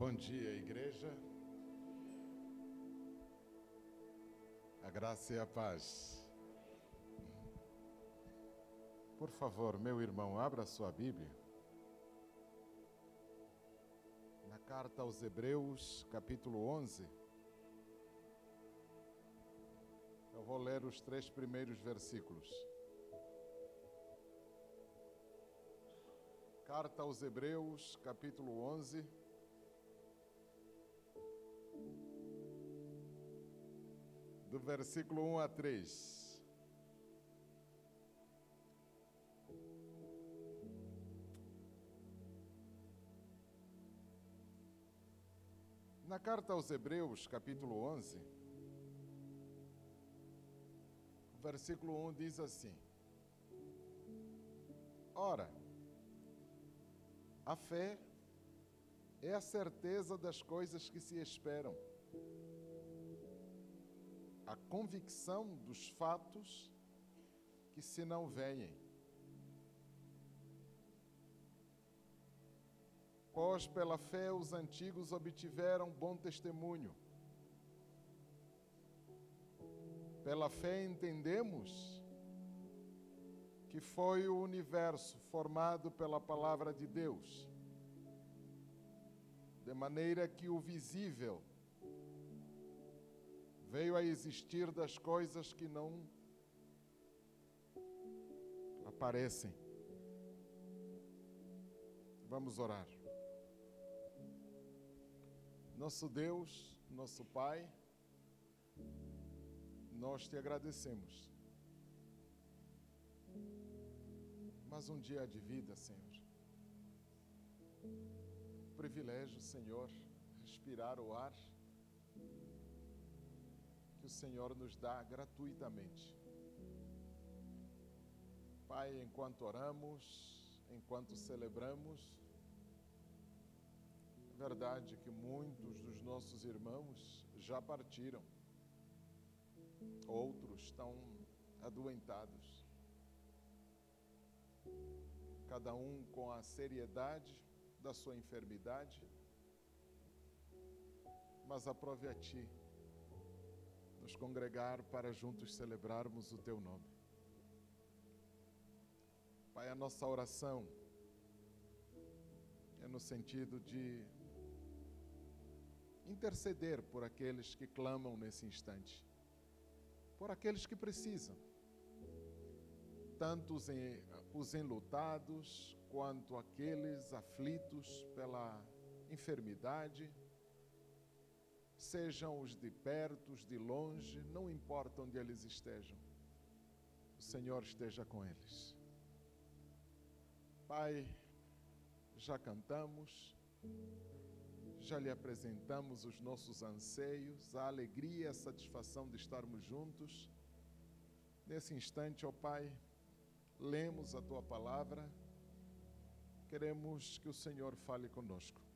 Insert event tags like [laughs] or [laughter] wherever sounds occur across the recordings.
Bom dia, igreja. A graça e a paz. Por favor, meu irmão, abra sua Bíblia. Na carta aos Hebreus, capítulo 11. Eu vou ler os três primeiros versículos. Carta aos Hebreus, capítulo 11. Do versículo 1 a 3. Na carta aos Hebreus, capítulo 11, o versículo 1 diz assim: Ora, a fé é a certeza das coisas que se esperam, a convicção dos fatos que se não veem. Pois pela fé os antigos obtiveram bom testemunho. Pela fé entendemos que foi o universo formado pela palavra de Deus, de maneira que o visível veio a existir das coisas que não aparecem. Vamos orar. Nosso Deus, nosso Pai, nós te agradecemos. Mais um dia de vida, Senhor. Privilégio, Senhor, respirar o ar que o Senhor nos dá gratuitamente. Pai, enquanto oramos, enquanto celebramos, é verdade que muitos dos nossos irmãos já partiram, outros estão adoentados. Cada um com a seriedade da sua enfermidade, mas aprove a Ti nos congregar para juntos celebrarmos o Teu nome. Pai, a nossa oração é no sentido de interceder por aqueles que clamam nesse instante, por aqueles que precisam, tanto os, os enlutados quanto aqueles aflitos pela enfermidade, sejam os de perto, os de longe, não importa onde eles estejam, o Senhor esteja com eles. Pai, já cantamos, já lhe apresentamos os nossos anseios, a alegria e a satisfação de estarmos juntos. Nesse instante, ó Pai, lemos a tua palavra, queremos que o Senhor fale conosco.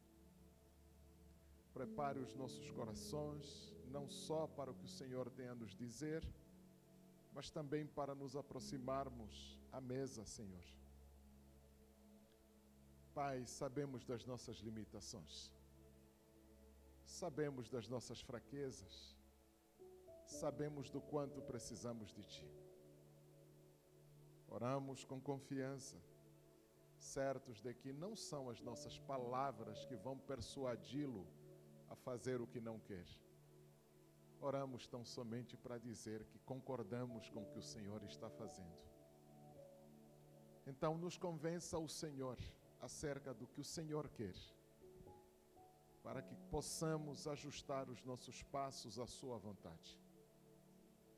Prepare os nossos corações, não só para o que o Senhor tem a nos dizer, mas também para nos aproximarmos à mesa, Senhor. Pai, sabemos das nossas limitações, sabemos das nossas fraquezas, sabemos do quanto precisamos de Ti. Oramos com confiança, certos de que não são as nossas palavras que vão persuadi-lo a fazer o que não quer. Oramos tão somente para dizer que concordamos com o que o Senhor está fazendo. Então, nos convença o Senhor acerca do que o Senhor quer, para que possamos ajustar os nossos passos à Sua vontade,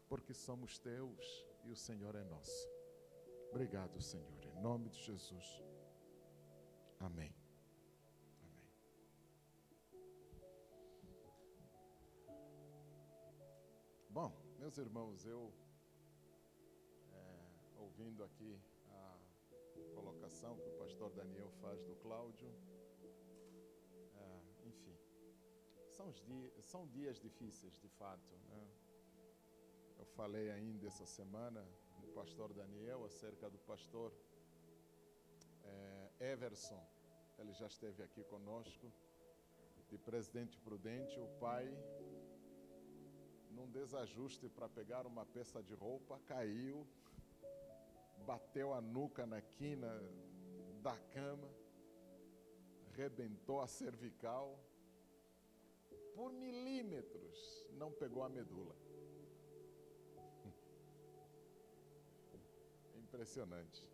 porque somos teus e o Senhor é nosso. Obrigado, Senhor, em nome de Jesus. Amém. Meus irmãos, eu, é, ouvindo aqui a colocação que o pastor Daniel faz do Cláudio, é, enfim, são, dias, são dias difíceis, de fato. Né? Eu falei ainda essa semana com o pastor Daniel acerca do pastor é, Everson. Ele já esteve aqui conosco. de Presidente Prudente, o pai, num desajuste para pegar uma peça de roupa, caiu, bateu a nuca na quina da cama, rebentou a cervical, por milímetros não pegou a medula. [laughs] Impressionante.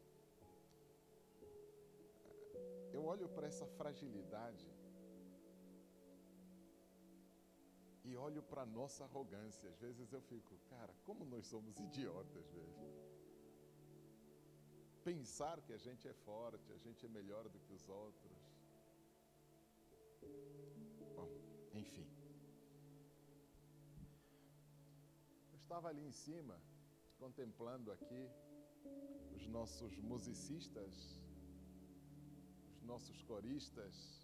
Eu olho para essa fragilidade olho para a nossa arrogância. Às vezes eu fico, cara, como nós somos idiotas, velho. Pensar que a gente é forte, a gente é melhor do que os outros. Bom, enfim. Eu estava ali em cima, contemplando aqui os nossos musicistas, os nossos coristas,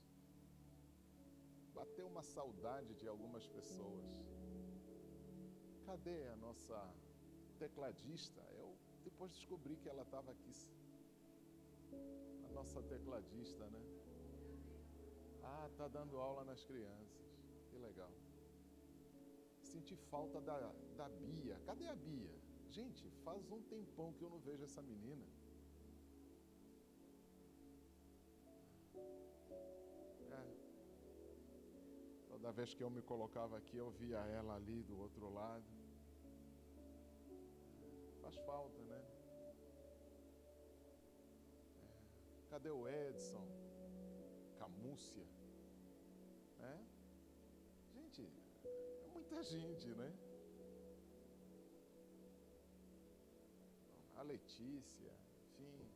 bateu uma saudade de algumas pessoas. Cadê a nossa tecladista? Eu depois descobri que ela estava aqui. A nossa tecladista, né? Ah, tá dando aula nas crianças. Que legal. Senti falta da, da Bia. Cadê a Bia? Gente, faz um tempão que eu não vejo essa menina. Toda vez que eu me colocava aqui, eu via ela ali do outro lado. Faz falta, né? É. Cadê o Edson? Camúcia? É? Gente, é muita gente, né? A Letícia, enfim.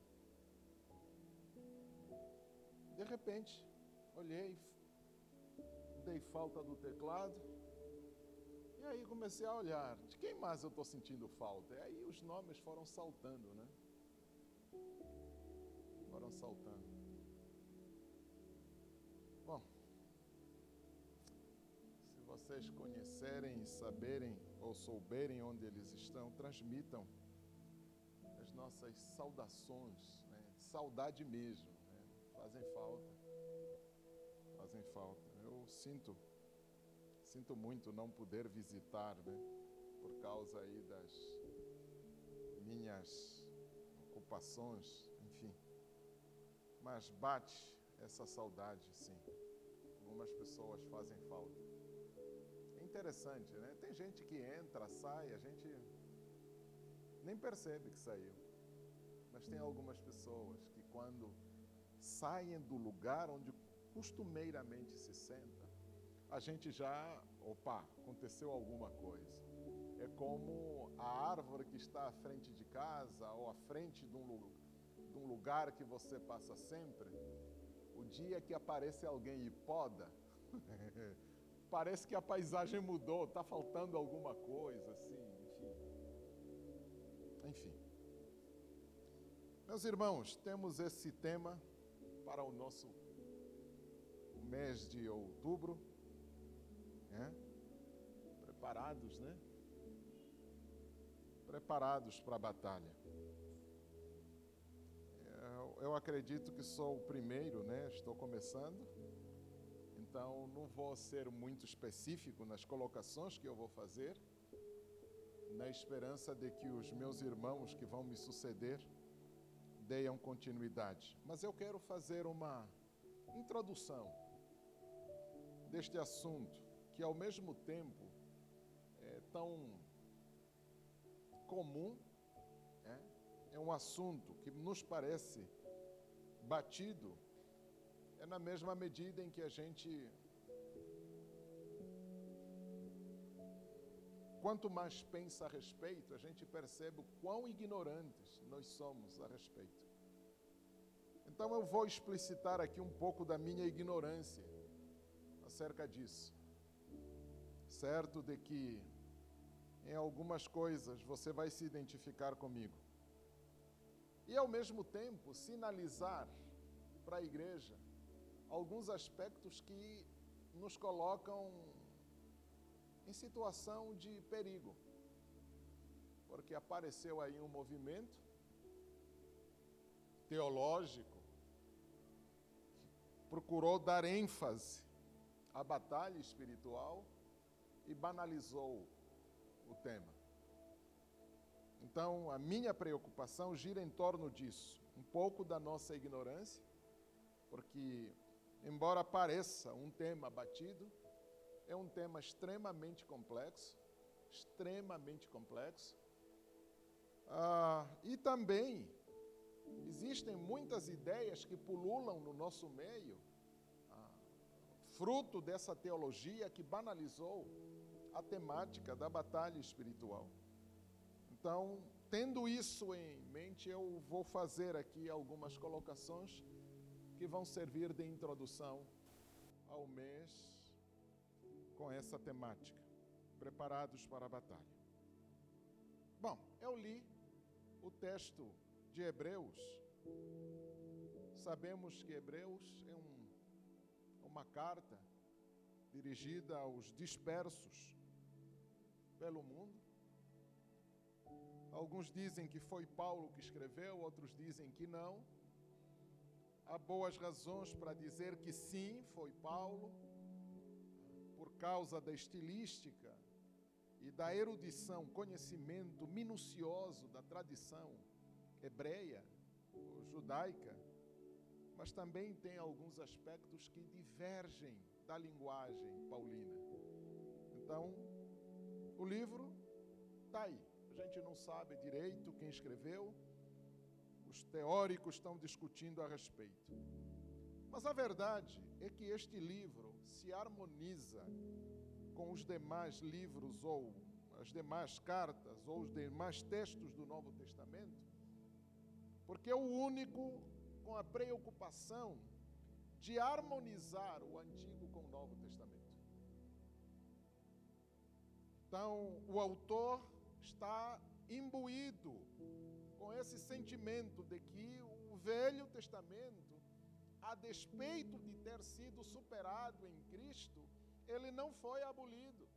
De repente, olhei, dei falta do teclado. E aí comecei a olhar, de quem mais eu estou sentindo falta? E aí os nomes foram saltando, né? Foram saltando. Bom, se vocês conhecerem, saberem ou souberem onde eles estão, transmitam as nossas saudações, né? saudade mesmo, né? fazem falta, fazem falta sinto, sinto muito não poder visitar, né? Por causa aí das minhas ocupações, enfim. Mas bate essa saudade, sim. Algumas pessoas fazem falta. É interessante, né? Tem gente que entra, sai, a gente nem percebe que saiu. Mas tem algumas pessoas que quando saem do lugar onde costumeiramente se senta, a gente já, opa, aconteceu alguma coisa. É como a árvore que está à frente de casa ou à frente de um, de um lugar que você passa sempre. O dia que aparece alguém e poda, [laughs] parece que a paisagem mudou, está faltando alguma coisa, assim, enfim. Enfim. Meus irmãos, temos esse tema para o nosso mês de outubro, né? preparados, né? Preparados para a batalha. Eu, eu acredito que sou o primeiro, né? Estou começando, então não vou ser muito específico nas colocações que eu vou fazer, na esperança de que os meus irmãos que vão me suceder deem continuidade. Mas eu quero fazer uma introdução deste assunto, que ao mesmo tempo é tão comum, é, é um assunto que nos parece batido, é na mesma medida em que a gente. Quanto mais pensa a respeito, a gente percebe o quão ignorantes nós somos a respeito. Então eu vou explicitar aqui um pouco da minha ignorância acerca disso. Certo de que em algumas coisas você vai se identificar comigo. E ao mesmo tempo sinalizar para a igreja alguns aspectos que nos colocam em situação de perigo. Porque apareceu aí um movimento teológico que procurou dar ênfase a batalha espiritual e banalizou o tema. Então, a minha preocupação gira em torno disso, um pouco da nossa ignorância, porque, embora pareça um tema batido, é um tema extremamente complexo extremamente complexo. Ah, e também existem muitas ideias que pululam no nosso meio, ah, fruto dessa teologia que banalizou a temática da batalha espiritual. Então, tendo isso em mente, eu vou fazer aqui algumas colocações que vão servir de introdução ao mês com essa temática preparados para a batalha. Bom, eu li o texto de Hebreus. Sabemos que Hebreus é um, uma carta dirigida aos dispersos pelo mundo. Alguns dizem que foi Paulo que escreveu, outros dizem que não. Há boas razões para dizer que sim, foi Paulo, por causa da estilística e da erudição, conhecimento minucioso da tradição hebreia ou judaica, mas também tem alguns aspectos que divergem da linguagem paulina. Então, o livro está aí. A gente não sabe direito quem escreveu, os teóricos estão discutindo a respeito. Mas a verdade é que este livro se harmoniza com os demais livros ou as demais cartas ou os demais textos do Novo Testamento, porque é o único com a preocupação de harmonizar o Antigo com o Novo Testamento. Então, o autor está imbuído com esse sentimento de que o Velho Testamento, a despeito de ter sido superado em Cristo, ele não foi abolido.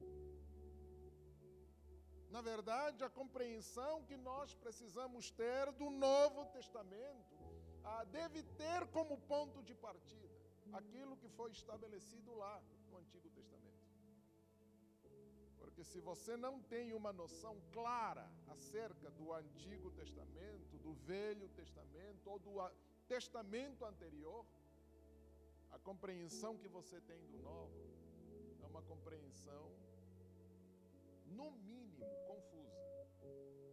Na verdade, a compreensão que nós precisamos ter do Novo Testamento ah, deve ter como ponto de partida aquilo que foi estabelecido lá no Antigo Testamento. Porque se você não tem uma noção clara acerca do Antigo Testamento, do Velho Testamento ou do Testamento anterior, a compreensão que você tem do Novo uma compreensão, no mínimo, confusa,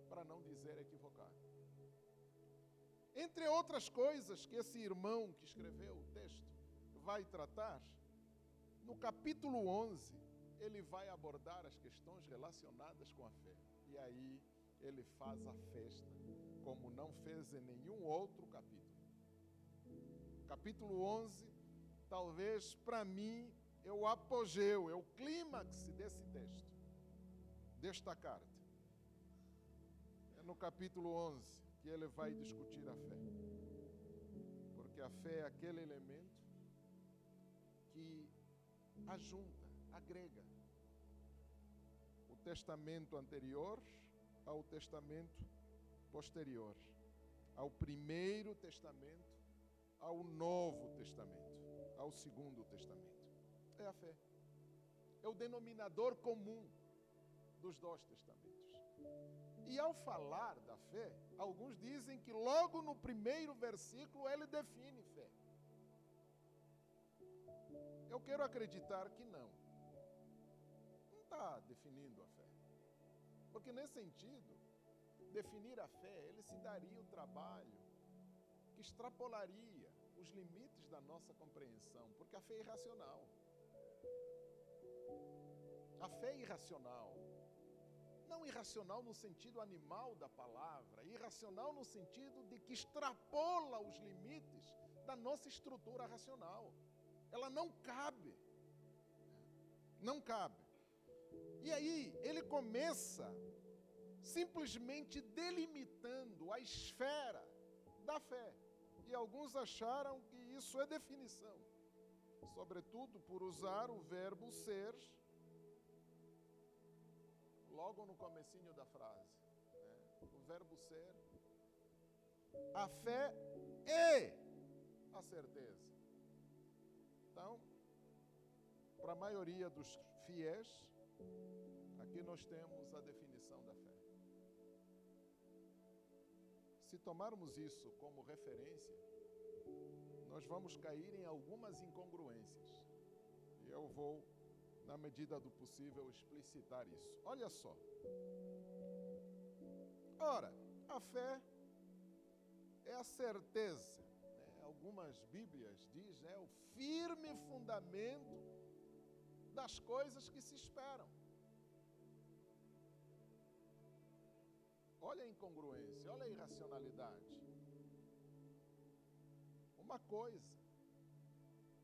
para não dizer equivocada. Entre outras coisas que esse irmão que escreveu o texto vai tratar, no capítulo 11, ele vai abordar as questões relacionadas com a fé. E aí ele faz a festa, como não fez em nenhum outro capítulo. Capítulo 11, talvez para mim é o apogeu, é o clímax desse texto, desta carta. É no capítulo 11 que ele vai discutir a fé. Porque a fé é aquele elemento que ajunta, agrega o testamento anterior ao testamento posterior, ao primeiro testamento, ao novo testamento, ao segundo testamento é a fé. É o denominador comum dos dois testamentos. E ao falar da fé, alguns dizem que logo no primeiro versículo ele define fé. Eu quero acreditar que não. Está definindo a fé. Porque nesse sentido, definir a fé, ele se daria o trabalho que extrapolaria os limites da nossa compreensão, porque a fé é irracional. A fé é irracional. Não irracional no sentido animal da palavra, irracional no sentido de que extrapola os limites da nossa estrutura racional. Ela não cabe. Não cabe. E aí ele começa simplesmente delimitando a esfera da fé. E alguns acharam que isso é definição, sobretudo por usar o verbo ser logo no comecinho da frase. Né? O verbo ser. A fé e a certeza. Então, para a maioria dos fiéis, aqui nós temos a definição da fé. Se tomarmos isso como referência, nós vamos cair em algumas incongruências. E eu vou, na medida do possível, explicitar isso. Olha só. Ora, a fé é a certeza. Né? Algumas Bíblias diz é o firme fundamento das coisas que se esperam. Olha a incongruência, olha a irracionalidade. Uma coisa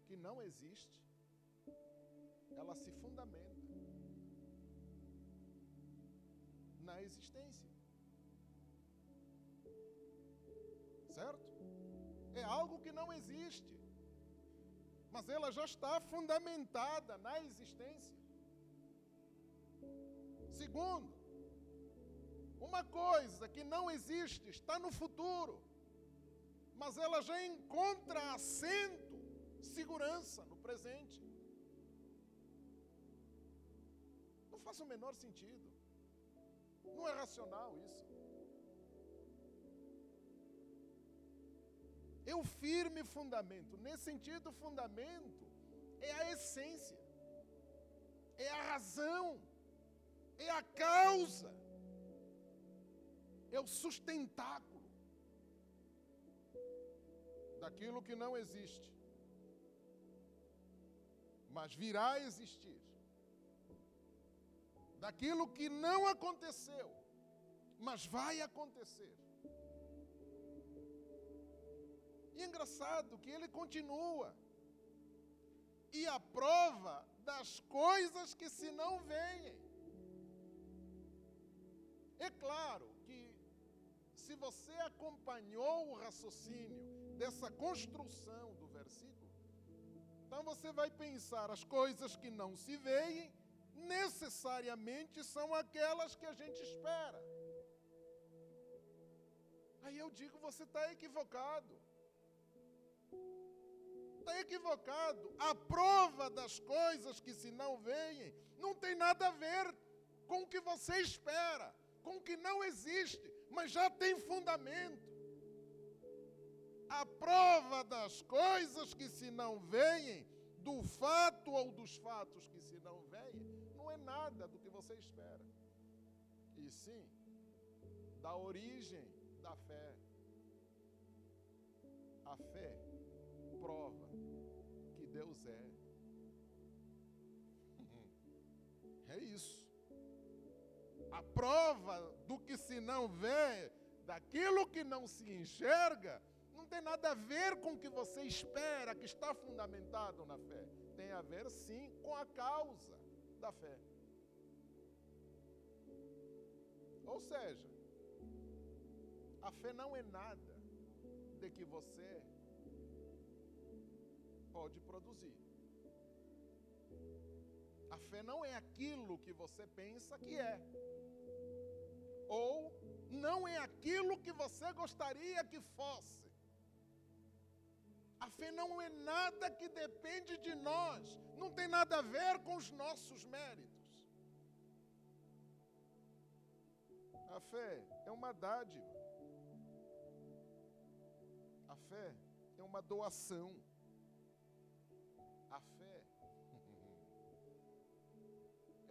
que não existe, ela se fundamenta na existência. Certo? É algo que não existe, mas ela já está fundamentada na existência. Segundo, uma coisa que não existe está no futuro, mas ela já encontra assento, segurança no presente. Não faz o menor sentido. Não é racional isso. É o firme fundamento. Nesse sentido, fundamento é a essência, é a razão, é a causa, é o sustentáculo daquilo que não existe, mas virá a existir, daquilo que não aconteceu, mas vai acontecer. E é engraçado que ele continua. E a prova das coisas que se não veem. É claro que se você acompanhou o raciocínio dessa construção do versículo, então você vai pensar as coisas que não se veem necessariamente são aquelas que a gente espera. Aí eu digo, você está equivocado está equivocado. A prova das coisas que se não veem não tem nada a ver com o que você espera, com o que não existe, mas já tem fundamento. A prova das coisas que se não veem, do fato ou dos fatos que se não veem, não é nada do que você espera. E sim, da origem da fé. A fé prova Deus é. É isso. A prova do que se não vê, daquilo que não se enxerga, não tem nada a ver com o que você espera, que está fundamentado na fé. Tem a ver, sim, com a causa da fé. Ou seja, a fé não é nada de que você pode produzir. A fé não é aquilo que você pensa que é, ou não é aquilo que você gostaria que fosse. A fé não é nada que depende de nós, não tem nada a ver com os nossos méritos. A fé é uma dádiva. A fé é uma doação.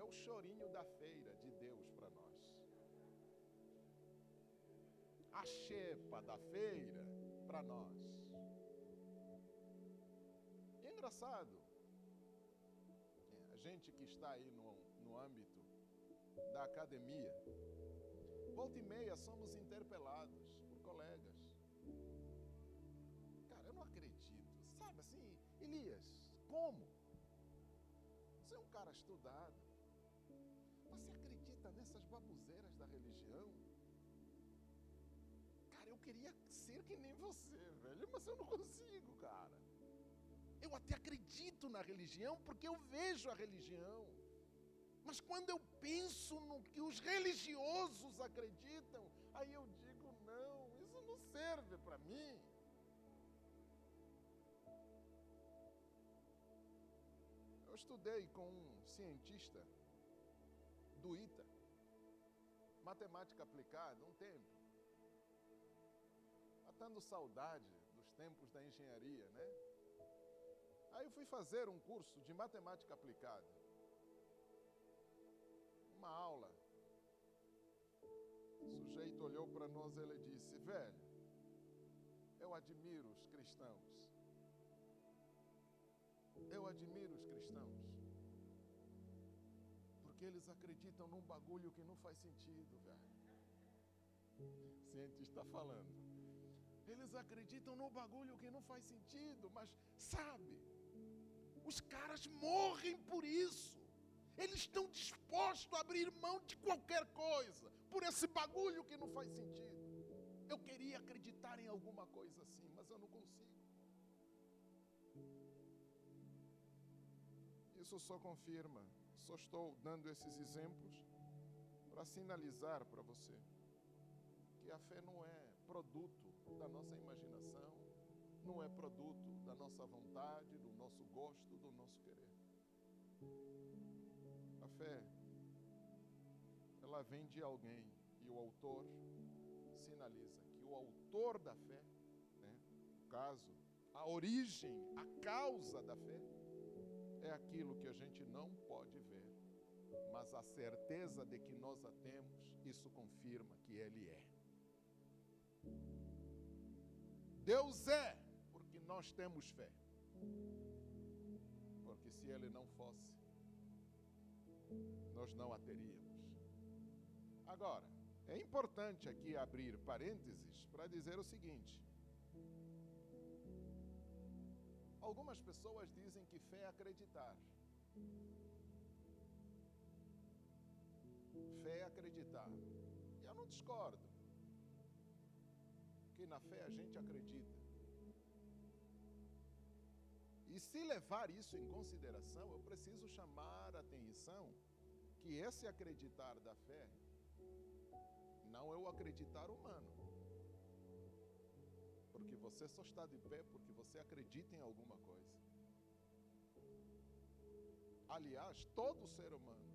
O chorinho da feira de Deus para nós. A chepa da feira para nós. E é engraçado, a gente que está aí no, no âmbito da academia, volta e meia somos interpelados por colegas. Cara, eu não acredito. Sabe assim, Elias, como? Você é um cara estudado. Babuzeiras da religião? Cara, eu queria ser que nem você, velho, mas eu não consigo, cara. Eu até acredito na religião porque eu vejo a religião. Mas quando eu penso no que os religiosos acreditam, aí eu digo: não, isso não serve para mim. estudei com um cientista do ITA, matemática aplicada, um tempo. Matando saudade dos tempos da engenharia, né? Aí eu fui fazer um curso de matemática aplicada. Uma aula. O sujeito olhou para nós e ele disse: Velho, eu admiro os cristãos. Eu admiro os cristãos. Porque eles acreditam num bagulho que não faz sentido, velho. Cientista está falando. Eles acreditam num bagulho que não faz sentido, mas sabe, os caras morrem por isso. Eles estão dispostos a abrir mão de qualquer coisa por esse bagulho que não faz sentido. Eu queria acreditar em alguma coisa assim, mas eu não consigo. Isso só confirma, só estou dando esses exemplos para sinalizar para você que a fé não é produto da nossa imaginação, não é produto da nossa vontade, do nosso gosto, do nosso querer. A fé, ela vem de alguém e o autor sinaliza que o autor da fé, né, no caso, a origem, a causa da fé, é aquilo que a gente não pode ver, mas a certeza de que nós a temos, isso confirma que Ele é. Deus é, porque nós temos fé. Porque se Ele não fosse, nós não a teríamos. Agora, é importante aqui abrir parênteses para dizer o seguinte: algumas pessoas dizem que fé é acreditar. Fé é acreditar. E eu não discordo. Porque na fé a gente acredita. E se levar isso em consideração, eu preciso chamar a atenção que esse acreditar da fé não é o acreditar humano. Porque você só está de pé porque você acredita em alguma coisa. Aliás, todo ser humano,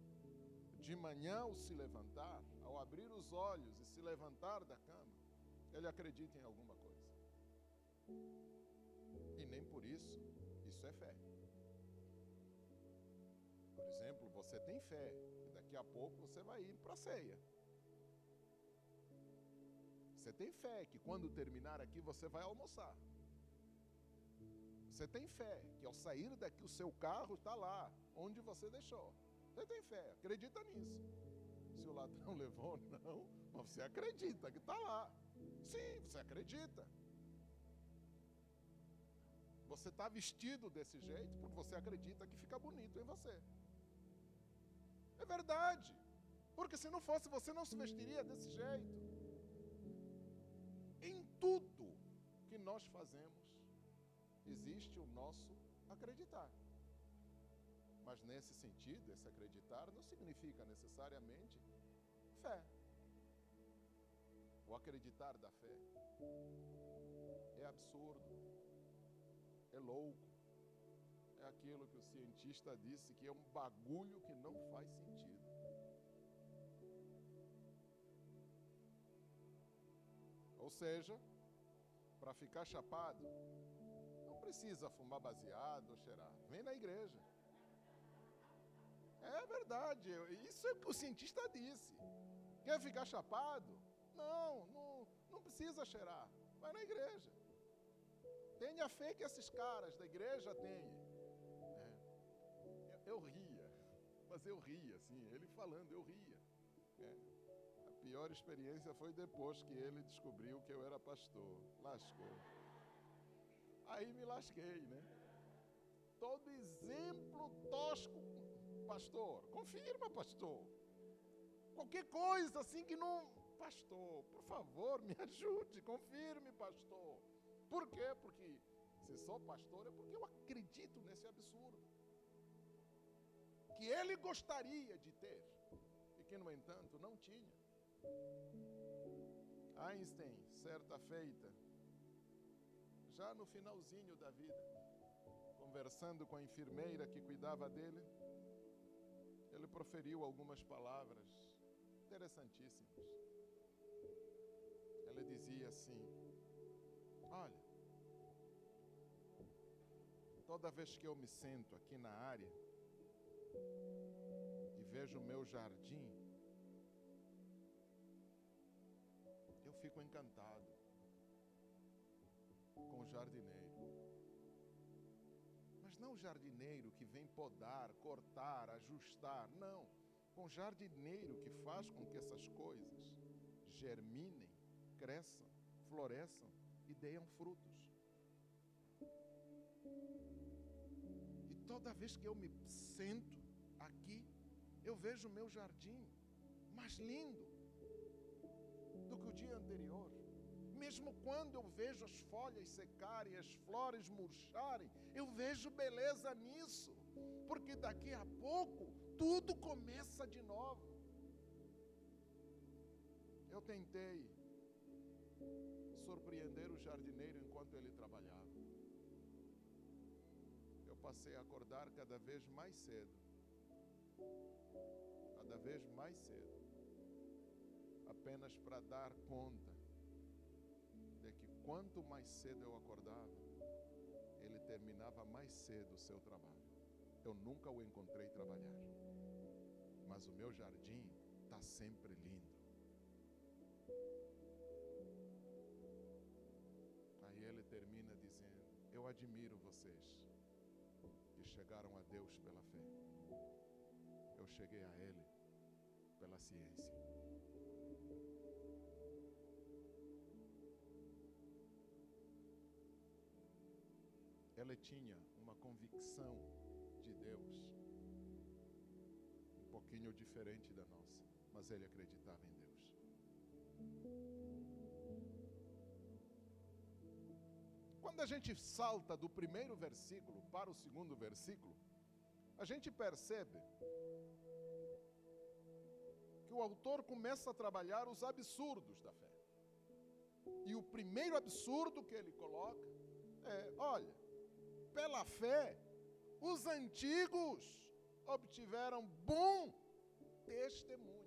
de manhã ao se levantar, ao abrir os olhos e se levantar da cama, ele acredita em alguma coisa. E nem por isso, isso é fé. Por exemplo, você tem fé, e daqui a pouco você vai ir para a ceia. Você tem fé que quando terminar aqui você vai almoçar. Você tem fé que ao sair daqui o seu carro está lá, onde você deixou. Você tem fé, acredita nisso. Se o ladrão [laughs] levou, não, mas você acredita que está lá. Sim, você acredita. Você está vestido desse jeito porque você acredita que fica bonito em você. É verdade. Porque se não fosse, você não se vestiria desse jeito. Tudo que nós fazemos, existe o nosso acreditar. Mas nesse sentido, esse acreditar não significa necessariamente fé. O acreditar da fé é absurdo, é louco, é aquilo que o cientista disse que é um bagulho que não faz sentido. Ou seja, para ficar chapado, não precisa fumar baseado ou cheirar. Vem na igreja. É verdade, isso é o que o cientista disse. Quer ficar chapado? Não, não, não precisa cheirar. Vai na igreja. Tenha fé que esses caras da igreja têm. É. Eu, eu, ria, [laughs] mas eu ria, assim, ele falando, eu ria. É. Pior experiência foi depois que ele descobriu que eu era pastor. Lascou. Aí me lasquei, né? Todo exemplo tosco, pastor. Confirma, pastor. Qualquer coisa assim que não pastor, por favor, me [laughs] ajude, confirme, pastor. Por quê? Porque se sou pastor é porque eu acredito nesse absurdo. Que ele gostaria de ter e que, no entanto, não tinha. Einstein, certa feita, já no finalzinho da vida, conversando com a enfermeira que cuidava dele, ele proferiu algumas palavras interessantíssimas. Ele dizia assim: Olha, toda vez que eu me sento aqui na área e vejo o meu jardim, fico encantado com o jardineiro. Mas não o jardineiro que vem podar, cortar, ajustar, não. Com o jardineiro que faz com que essas coisas germinem, cresçam, floresçam e deem frutos. E toda vez que eu me sento aqui, eu vejo o meu jardim mais lindo do que o dia anterior. Mesmo quando eu vejo as folhas secarem, as flores murcharem, eu vejo beleza nisso, porque daqui a pouco tudo começa de novo. Eu tentei surpreender o jardineiro enquanto ele trabalhava. Eu passei a acordar cada vez mais cedo. Cada vez mais cedo. Apenas para dar conta de que quanto mais cedo eu acordava, ele terminava mais cedo o seu trabalho. Eu nunca o encontrei trabalhar. Mas o meu jardim está sempre lindo. Aí ele termina dizendo: Eu admiro vocês que chegaram a Deus pela fé. Eu cheguei a Ele pela ciência. Ele tinha uma convicção de Deus um pouquinho diferente da nossa, mas ele acreditava em Deus. Quando a gente salta do primeiro versículo para o segundo versículo, a gente percebe que o autor começa a trabalhar os absurdos da fé. E o primeiro absurdo que ele coloca é: olha, pela fé, os antigos obtiveram bom testemunho.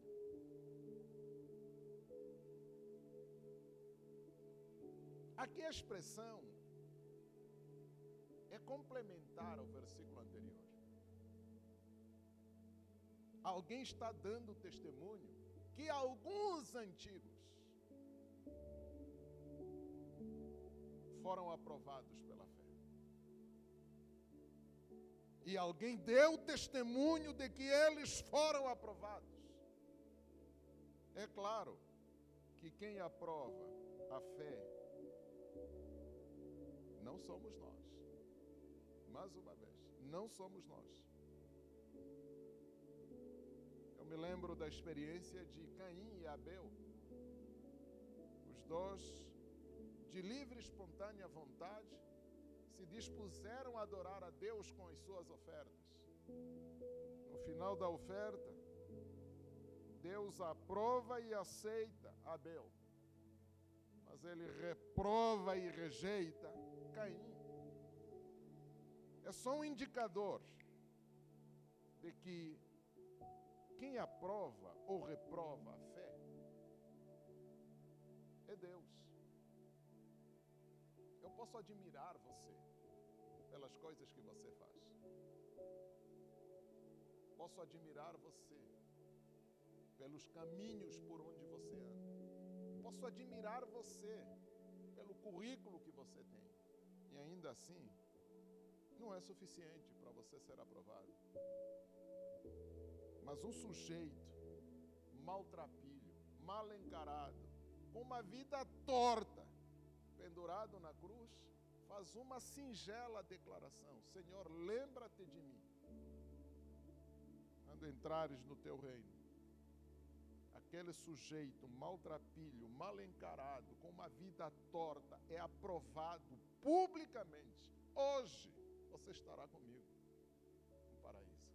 Aqui a expressão é complementar ao versículo anterior. Alguém está dando testemunho que alguns antigos foram aprovados pela fé. E alguém deu testemunho de que eles foram aprovados. É claro que quem aprova a fé não somos nós. Mais uma vez, não somos nós. Eu me lembro da experiência de Caim e Abel. Os dois, de livre e espontânea vontade, se dispuseram a adorar a Deus com as suas ofertas. No final da oferta, Deus aprova e aceita Abel, mas ele reprova e rejeita Caim. É só um indicador de que quem aprova ou reprova a fé é Deus. Eu posso admirar pelas coisas que você faz. Posso admirar você pelos caminhos por onde você anda. Posso admirar você pelo currículo que você tem. E ainda assim, não é suficiente para você ser aprovado. Mas um sujeito maltrapilho, mal encarado, com uma vida torta, pendurado na cruz, faz uma singela declaração: Senhor, lembra-te de mim. Quando entrares no teu reino, aquele sujeito maltrapilho, mal encarado, com uma vida torta, é aprovado publicamente. Hoje você estará comigo no paraíso.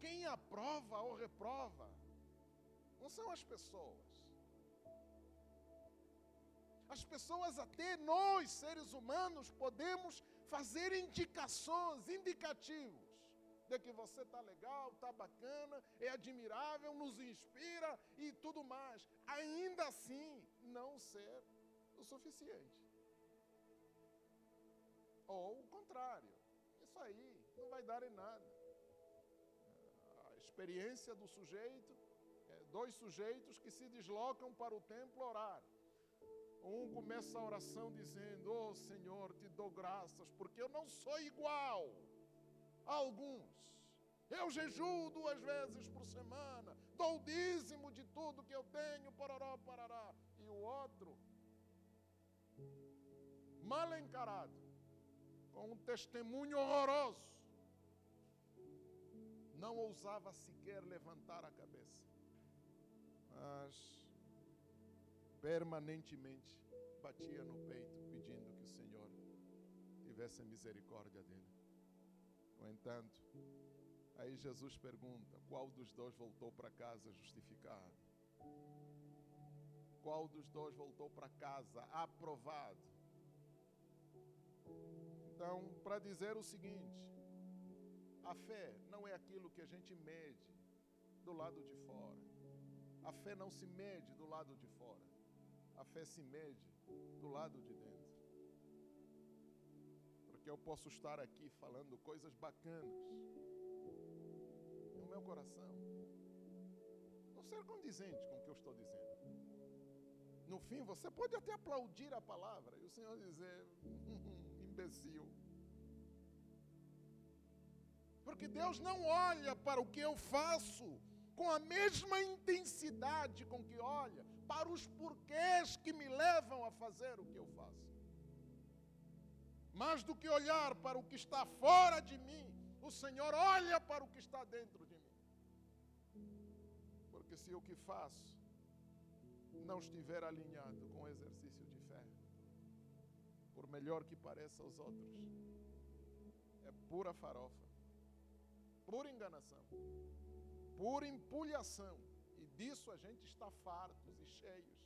Quem aprova ou reprova não são as pessoas. As pessoas, até nós, seres humanos, podemos fazer indicações, indicativos de que você está legal, está bacana, é admirável, nos inspira e tudo mais. Ainda assim, não ser o suficiente. Ou o contrário, isso aí não vai dar em nada. A experiência do sujeito, é dois sujeitos que se deslocam para o templo orar. Um começa a oração dizendo: Oh Senhor, te dou graças, porque eu não sou igual a alguns. Eu jejuo duas vezes por semana, dou o dízimo de tudo que eu tenho, pororó, parará. E o outro, mal encarado, com um testemunho horroroso, não ousava sequer levantar a cabeça, mas permanentemente batia no peito pedindo que o Senhor tivesse misericórdia dele. No entanto, aí Jesus pergunta: qual dos dois voltou para casa justificado? Qual dos dois voltou para casa aprovado? Então, para dizer o seguinte, a fé não é aquilo que a gente mede do lado de fora. A fé não se mede do lado de fora. A fé se mede do lado de dentro. Porque eu posso estar aqui falando coisas bacanas no meu coração. Não ser condizente com o que eu estou dizendo. No fim, você pode até aplaudir a palavra e o Senhor dizer, imbecil. Porque Deus não olha para o que eu faço com a mesma intensidade com que olha para os porquês que me levam a fazer o que eu faço. Mais do que olhar para o que está fora de mim, o Senhor olha para o que está dentro de mim. Porque se o que faço não estiver alinhado com o exercício de fé, por melhor que pareça aos outros, é pura farofa, pura enganação, pura empulhação. Disso a gente está fartos e cheios.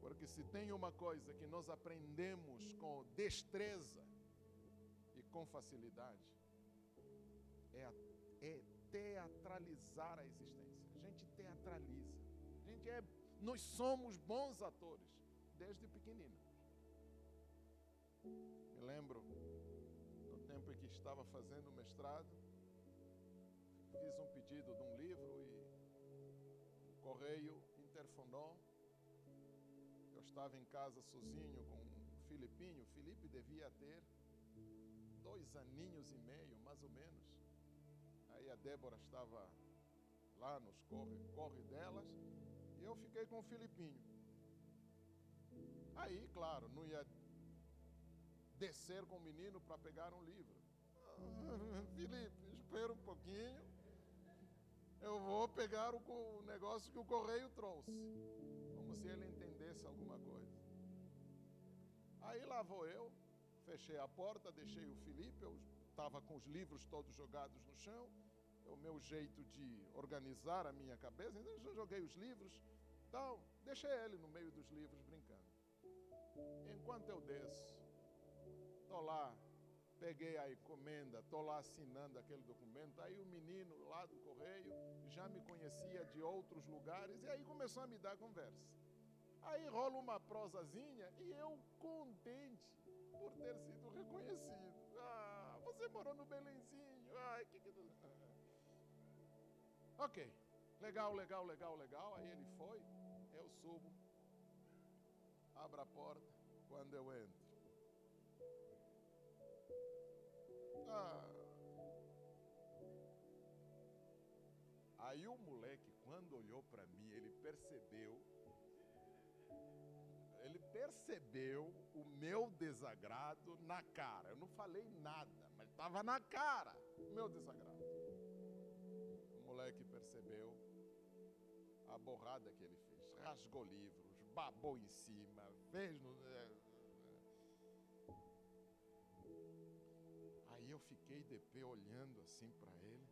Porque se tem uma coisa que nós aprendemos com destreza e com facilidade, é, a, é teatralizar a existência. A gente teatraliza. A gente é, nós somos bons atores desde pequenino. Me lembro no tempo em que estava fazendo mestrado, fiz um pedido de um livro e o correio interfonou. Eu estava em casa sozinho com o Filipinho. O Felipe devia ter dois aninhos e meio, mais ou menos. Aí a Débora estava lá nos corre, corre delas e eu fiquei com o Filipinho. Aí, claro, não ia descer com o menino para pegar um livro. Ah, [laughs] Felipe, espera um pouquinho. Eu vou pegar o, negócio que o correio trouxe. Como se ele entendesse alguma coisa. Aí lá vou eu, fechei a porta, deixei o Felipe, eu estava com os livros todos jogados no chão. É o meu jeito de organizar a minha cabeça. Então eu joguei os livros, então deixei ele no meio dos livros brincando. Enquanto eu desço, estou lá, peguei a encomenda, estou lá assinando aquele documento. Aí o menino lá do correio já me conhecia de outros lugares e aí começou a me dar conversa. Aí rola uma prosazinha e eu contente por ter sido reconhecido. Ah, você morou no Belenzinho. Ai, que que. Ok, legal, legal, legal, legal. Aí ele foi, eu subo, abro a porta quando eu entro. Ah. Aí o moleque, quando olhou para mim, ele percebeu, ele percebeu o meu desagrado na cara. Eu não falei nada, mas estava na cara o meu desagrado. O moleque percebeu a borrada que ele fez, rasgou livros, babou em cima, fez no. Eu fiquei de pé olhando assim para ele.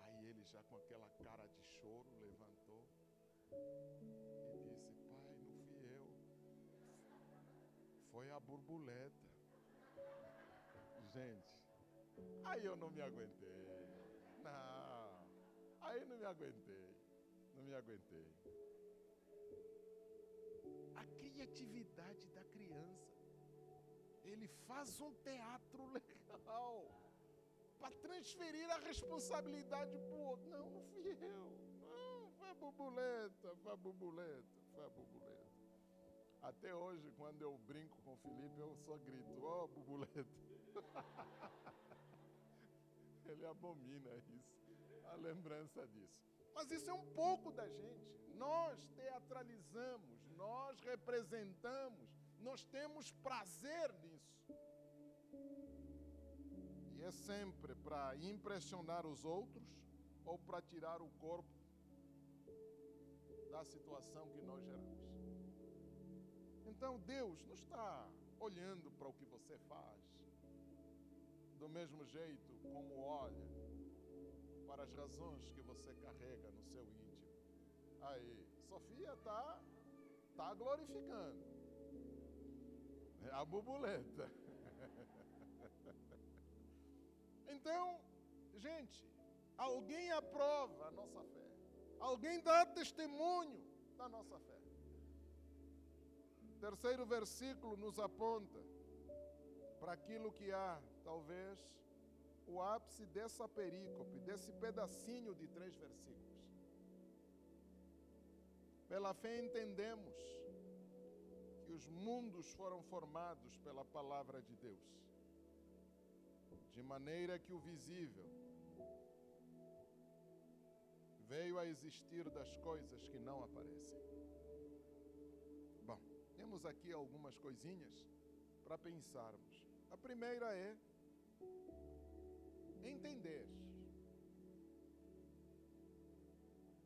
Aí ele já com aquela cara de choro levantou. E disse: Pai, não fui eu. Foi a borboleta. Gente, aí eu não me aguentei. Não, aí não me aguentei. Não me aguentei. A criatividade da criança. Ele faz um teatro [laughs] legal para transferir a responsabilidade para outro. Não, não fui eu. Não, foi a borboleta, foi a borboleta, foi a borboleta. Até hoje, quando eu brinco com o Felipe, eu só grito, ó oh, borboleta. [laughs] Ele abomina isso, a lembrança disso. Mas isso é um pouco da gente. Nós teatralizamos, nós representamos, nós temos prazer nisso. E é sempre para impressionar os outros ou para tirar o corpo da situação que nós geramos. Então Deus não está olhando para o que você faz do mesmo jeito como olha para as razões que você carrega no seu íntimo. Aí, Sofia está tá glorificando. É a borboleta. Então, gente, alguém aprova a nossa fé. Alguém dá testemunho da nossa fé. Terceiro versículo nos aponta para aquilo que há, talvez, o ápice dessa perícope, desse pedacinho de três versículos. Pela fé entendemos que os mundos foram formados pela palavra de Deus de maneira que o visível veio a existir das coisas que não aparecem. Bom, temos aqui algumas coisinhas para pensarmos. A primeira é entender.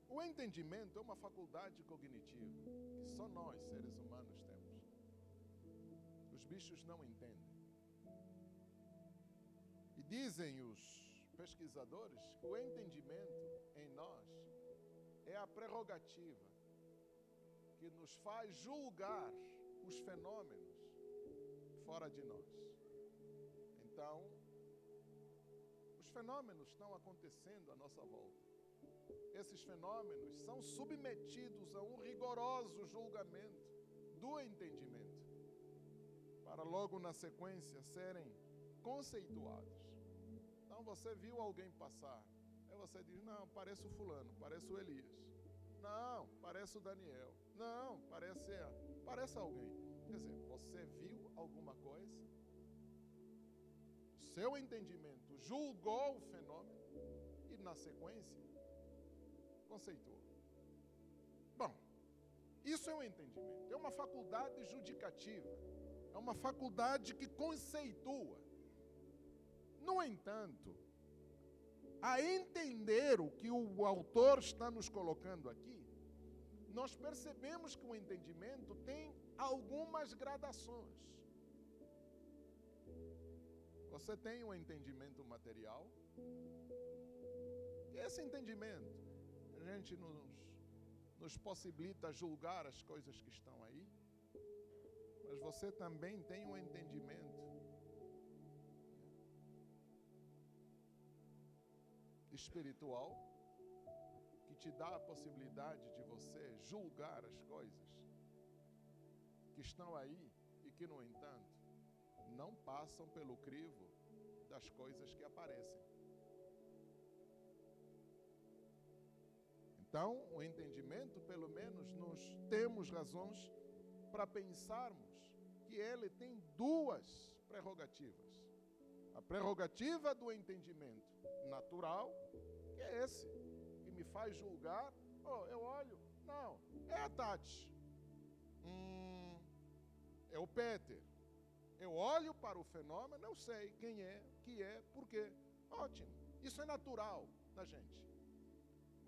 O entendimento é uma faculdade cognitiva que só nós, seres humanos, temos. Os bichos não entendem. Dizem os pesquisadores que o entendimento em nós é a prerrogativa que nos faz julgar os fenômenos fora de nós. Então, os fenômenos estão acontecendo à nossa volta. Esses fenômenos são submetidos a um rigoroso julgamento do entendimento, para logo na sequência serem conceituados. Então você viu alguém passar. Aí você diz: Não, parece o fulano, parece o Elias. Não, parece o Daniel. Não, parece, parece alguém. Quer dizer, você viu alguma coisa? O seu entendimento julgou o fenômeno e, na sequência, conceitou. Bom, isso é um entendimento, é uma faculdade judicativa, é uma faculdade que conceitua. No entanto, a entender o que o autor está nos colocando aqui, nós percebemos que o entendimento tem algumas gradações. Você tem um entendimento material, e esse entendimento, a gente nos, nos possibilita julgar as coisas que estão aí, mas você também tem um entendimento espiritual que te dá a possibilidade de você julgar as coisas que estão aí e que, no entanto, não passam pelo crivo das coisas que aparecem. Então, o entendimento, pelo menos, nós temos razões para pensarmos que ele tem duas prerrogativas. A prerrogativa do entendimento natural, que é esse, que me faz julgar. Oh, eu olho, não, é a Tati. Hum, é o Peter. Eu olho para o fenômeno, eu sei quem é, que é, por quê. Ótimo, isso é natural da gente.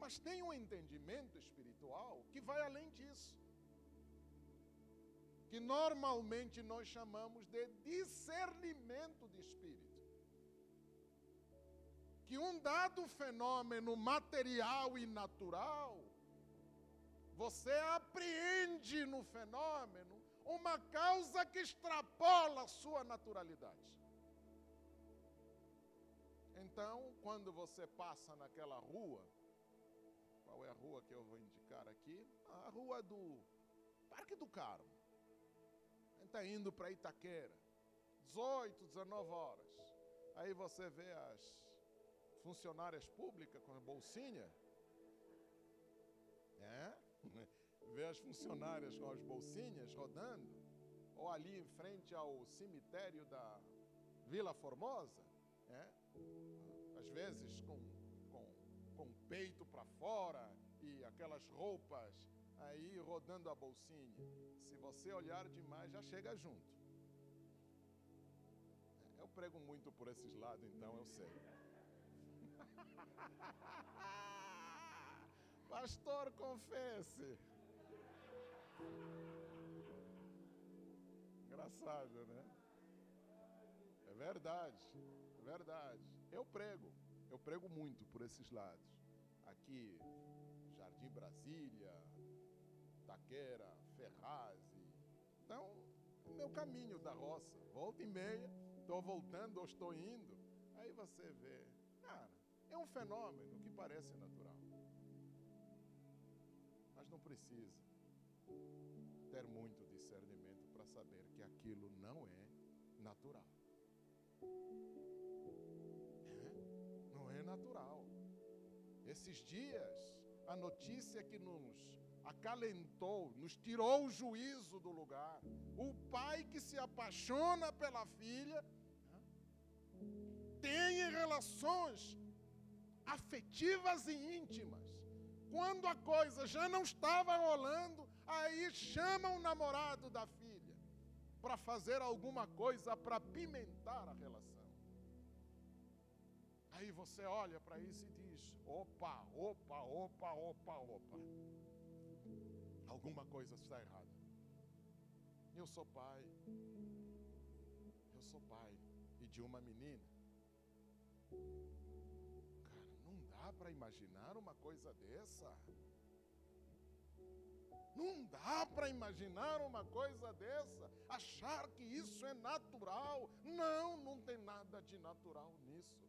Mas tem um entendimento espiritual que vai além disso. Que normalmente nós chamamos de discernimento de espírito que um dado fenômeno material e natural você apreende no fenômeno uma causa que extrapola a sua naturalidade. Então, quando você passa naquela rua, qual é a rua que eu vou indicar aqui? A rua do Parque do Carmo. Está indo para Itaquera, 18, 19 horas. Aí você vê as funcionárias públicas com a bolsinha. É? [laughs] Vê as funcionárias com as bolsinhas rodando. Ou ali em frente ao cemitério da Vila Formosa. É? Às vezes com, com, com o peito para fora e aquelas roupas aí rodando a bolsinha. Se você olhar demais, já chega junto. É, eu prego muito por esses lados, então eu sei. [laughs] Pastor, confesse. Engraçado, né? É verdade, é verdade. Eu prego, eu prego muito por esses lados. Aqui, Jardim Brasília, Taquera, Ferrazzi. Então, é meu caminho da roça. Volta e meia, estou voltando ou estou indo. Aí você vê, cara, é um fenômeno que parece natural. Mas não precisa ter muito discernimento para saber que aquilo não é natural. É, não é natural. Esses dias, a notícia que nos acalentou, nos tirou o juízo do lugar. O pai que se apaixona pela filha tem relações afetivas e íntimas. Quando a coisa já não estava rolando, aí chama o namorado da filha para fazer alguma coisa para pimentar a relação. Aí você olha para isso e diz: opa, opa, opa, opa, opa. Alguma coisa está errada. Eu sou pai. Eu sou pai. E de uma menina. Cara, não dá para imaginar uma coisa dessa. Não dá para imaginar uma coisa dessa, achar que isso é natural. Não, não tem nada de natural nisso.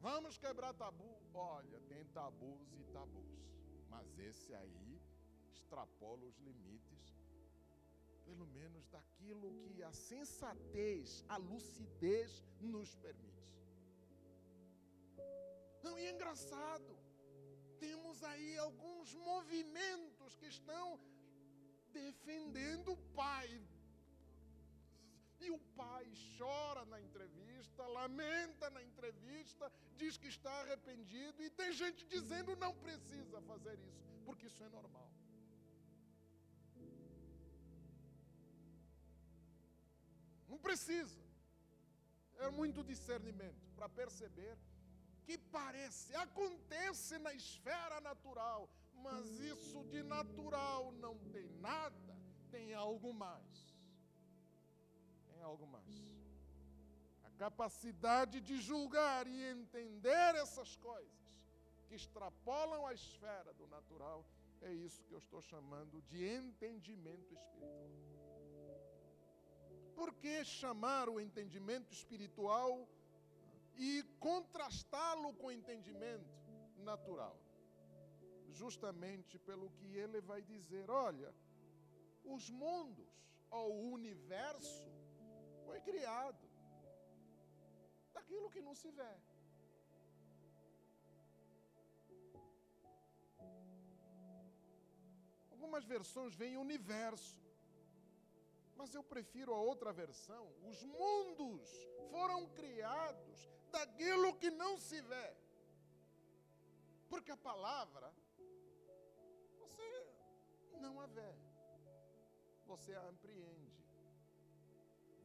Vamos quebrar tabu? Olha, tem tabus e tabus. Mas esse aí extrapola os limites, pelo menos daquilo que a sensatez, a lucidez nos permite. Não, e é engraçado temos aí alguns movimentos que estão defendendo o pai. E o pai chora na entrevista, lamenta na entrevista, diz que está arrependido, e tem gente dizendo não precisa fazer isso, porque isso é normal. Não precisa. É muito discernimento para perceber que parece, acontece na esfera natural, mas isso de natural não tem nada, tem algo mais. Algo mais. A capacidade de julgar e entender essas coisas que extrapolam a esfera do natural, é isso que eu estou chamando de entendimento espiritual. Por que chamar o entendimento espiritual e contrastá-lo com o entendimento natural. Justamente pelo que ele vai dizer: olha, os mundos ou o universo foi criado daquilo que não se vê. Algumas versões vêm universo mas eu prefiro a outra versão. Os mundos foram criados daquilo que não se vê. Porque a palavra, você não a vê, você a apreende,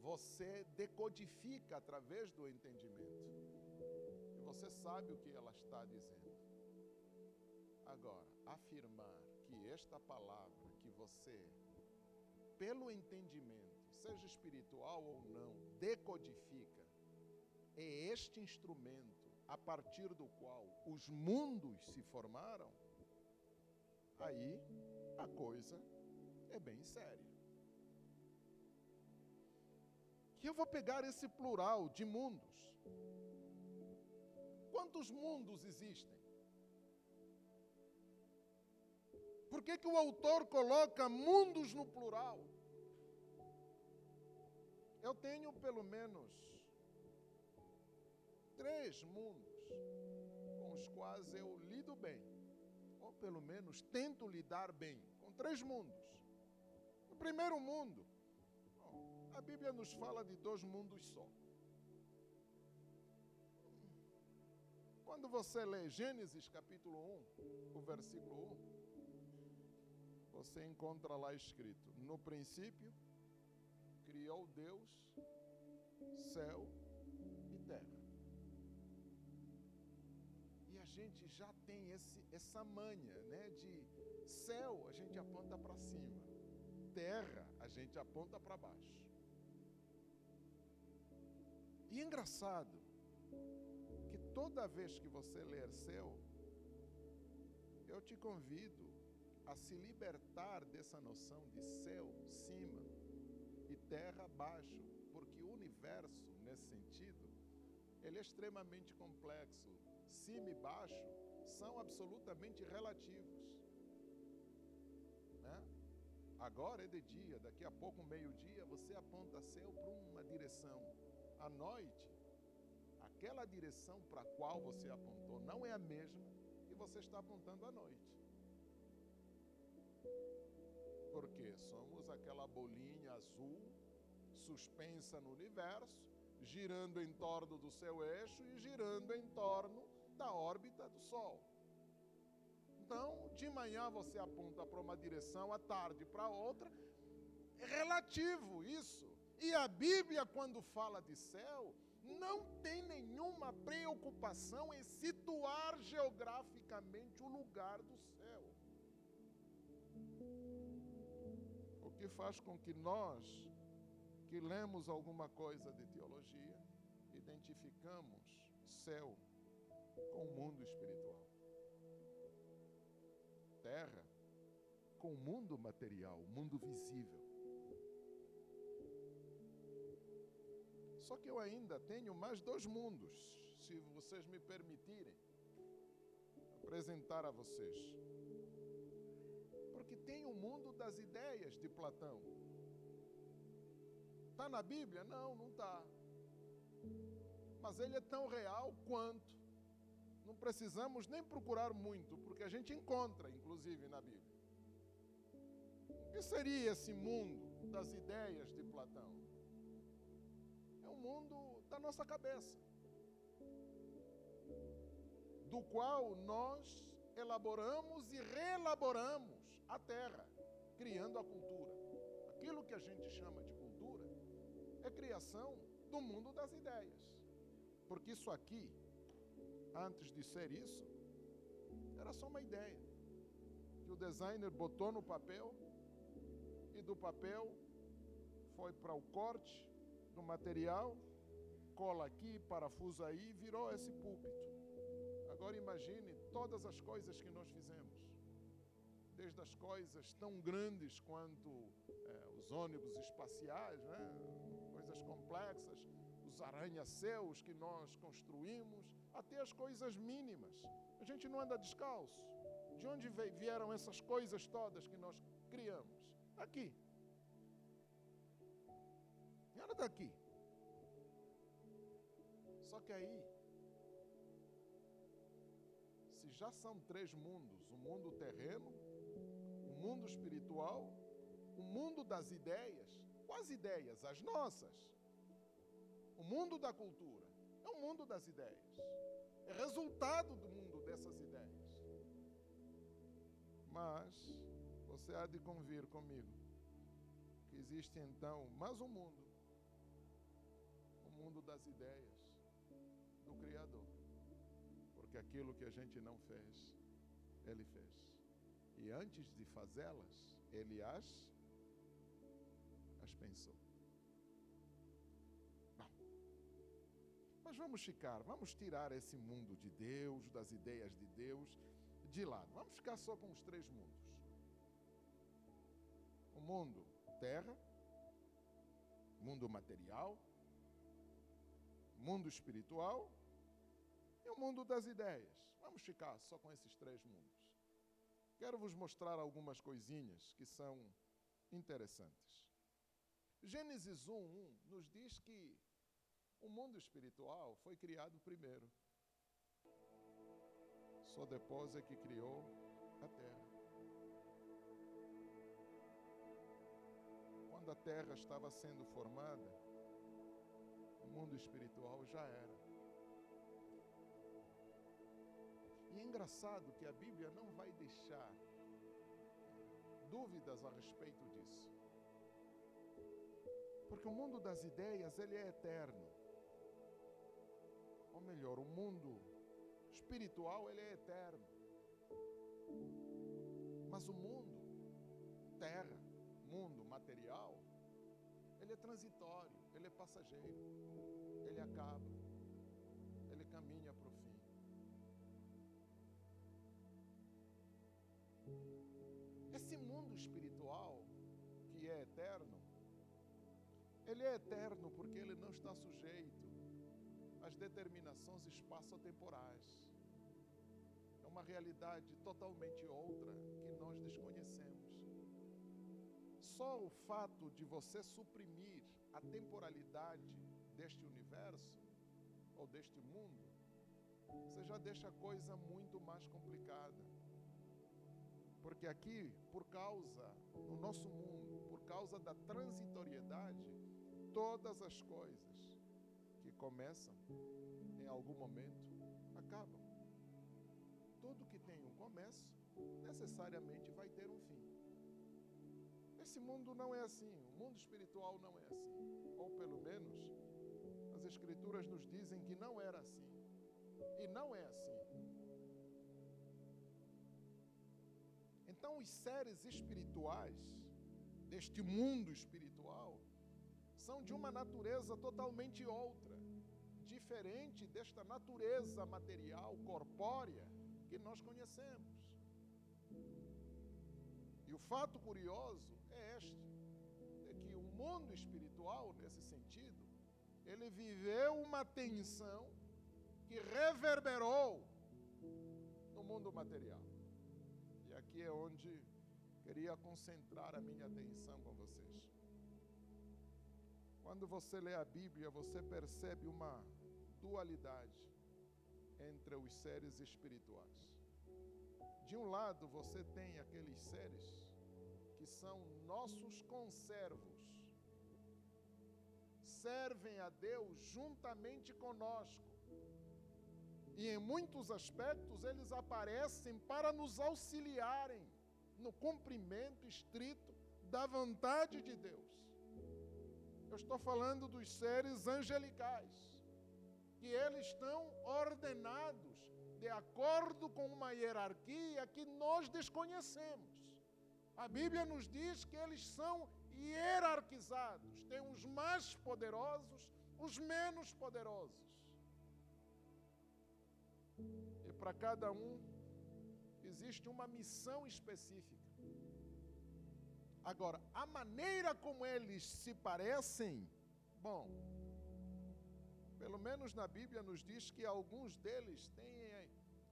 você decodifica através do entendimento, e você sabe o que ela está dizendo. Agora, afirmar que esta palavra que você pelo entendimento, seja espiritual ou não, decodifica, é este instrumento a partir do qual os mundos se formaram, aí a coisa é bem séria. Que eu vou pegar esse plural de mundos. Quantos mundos existem? Por que, que o autor coloca mundos no plural? Eu tenho pelo menos três mundos com os quais eu lido bem, ou pelo menos tento lidar bem, com três mundos. O primeiro mundo, a Bíblia nos fala de dois mundos só. Quando você lê Gênesis capítulo 1, o versículo 1, você encontra lá escrito: No princípio, criou Deus céu e terra. E a gente já tem esse, essa manha, né? De céu a gente aponta para cima, terra a gente aponta para baixo. E é engraçado que toda vez que você ler céu, eu te convido a se libertar dessa noção de céu, cima e terra, baixo, porque o universo, nesse sentido, ele é extremamente complexo. Cima e baixo são absolutamente relativos. Né? Agora é de dia, daqui a pouco, meio-dia, você aponta céu para uma direção. À noite, aquela direção para a qual você apontou não é a mesma que você está apontando à noite. Porque somos aquela bolinha azul suspensa no universo, girando em torno do seu eixo e girando em torno da órbita do Sol. Então, de manhã você aponta para uma direção, à tarde para outra. É relativo isso. E a Bíblia, quando fala de céu, não tem nenhuma preocupação em situar geograficamente o lugar do céu. que faz com que nós, que lemos alguma coisa de teologia, identificamos céu com o mundo espiritual, terra com o mundo material, o mundo visível. Só que eu ainda tenho mais dois mundos, se vocês me permitirem apresentar a vocês que tem o mundo das ideias de Platão. Está na Bíblia? Não, não está. Mas ele é tão real quanto. Não precisamos nem procurar muito, porque a gente encontra, inclusive, na Bíblia. O que seria esse mundo das ideias de Platão? Mundo da nossa cabeça, do qual nós elaboramos e reelaboramos a terra, criando a cultura. Aquilo que a gente chama de cultura é criação do mundo das ideias. Porque isso aqui, antes de ser isso, era só uma ideia que o designer botou no papel e do papel foi para o corte material, cola aqui, parafuso aí, virou esse púlpito. Agora imagine todas as coisas que nós fizemos desde as coisas tão grandes quanto é, os ônibus espaciais, né? coisas complexas, os arranha-céus que nós construímos, até as coisas mínimas. A gente não anda descalço. De onde vieram essas coisas todas que nós criamos? Aqui. Vieram daqui. Só que aí, se já são três mundos, o mundo terreno, mundo espiritual, o mundo das ideias. Quais ideias? As nossas. O mundo da cultura. É o mundo das ideias. É resultado do mundo dessas ideias. Mas você há de convir comigo que existe então mais um mundo. O mundo das ideias do Criador. Porque aquilo que a gente não fez, Ele fez. E antes de fazê-las, ele as, as pensou. Bom, mas vamos ficar, vamos tirar esse mundo de Deus, das ideias de Deus, de lado. Vamos ficar só com os três mundos. mundo terra, mundo material, mundo espiritual e o mundo das ideias. Vamos ficar só com esses três mundos. Quero vos mostrar algumas coisinhas que são interessantes. Gênesis 1, 1 nos diz que o mundo espiritual foi criado primeiro. Só depois é que criou a terra. Quando a terra estava sendo formada, mundo espiritual já era. E é engraçado que a Bíblia não vai deixar dúvidas a respeito disso. Porque o mundo das ideias, ele é eterno. Ou melhor, o mundo espiritual, ele é eterno. Mas o mundo, terra, mundo material, transitório, ele é passageiro, ele acaba, ele caminha para o fim. Esse mundo espiritual, que é eterno, ele é eterno porque ele não está sujeito às determinações espaço-temporais. É uma realidade totalmente outra que nós desconhecemos. Só o fato de você suprimir a temporalidade deste universo ou deste mundo, você já deixa a coisa muito mais complicada. Porque aqui, por causa, no nosso mundo, por causa da transitoriedade, todas as coisas que começam, em algum momento, acabam. Tudo que tem um começo, necessariamente vai ter um fim. Esse mundo não é assim, o mundo espiritual não é assim. Ou pelo menos, as Escrituras nos dizem que não era assim. E não é assim. Então, os seres espirituais deste mundo espiritual são de uma natureza totalmente outra, diferente desta natureza material, corpórea que nós conhecemos. E o fato curioso é este: é que o mundo espiritual, nesse sentido, ele viveu uma tensão que reverberou no mundo material aqui é onde queria concentrar a minha atenção com vocês. Quando você lê a Bíblia, você percebe uma dualidade entre os seres espirituais. De um lado, você tem aqueles seres que são nossos conservos, servem a Deus juntamente conosco e em muitos aspectos eles aparecem para nos auxiliarem no cumprimento estrito da vontade de Deus. Eu estou falando dos seres angelicais, que eles estão ordenados de acordo com uma hierarquia que nós desconhecemos. A Bíblia nos diz que eles são hierarquizados, tem os mais poderosos, os menos poderosos. E para cada um existe uma missão específica. Agora, a maneira como eles se parecem, bom, pelo menos na Bíblia nos diz que alguns deles têm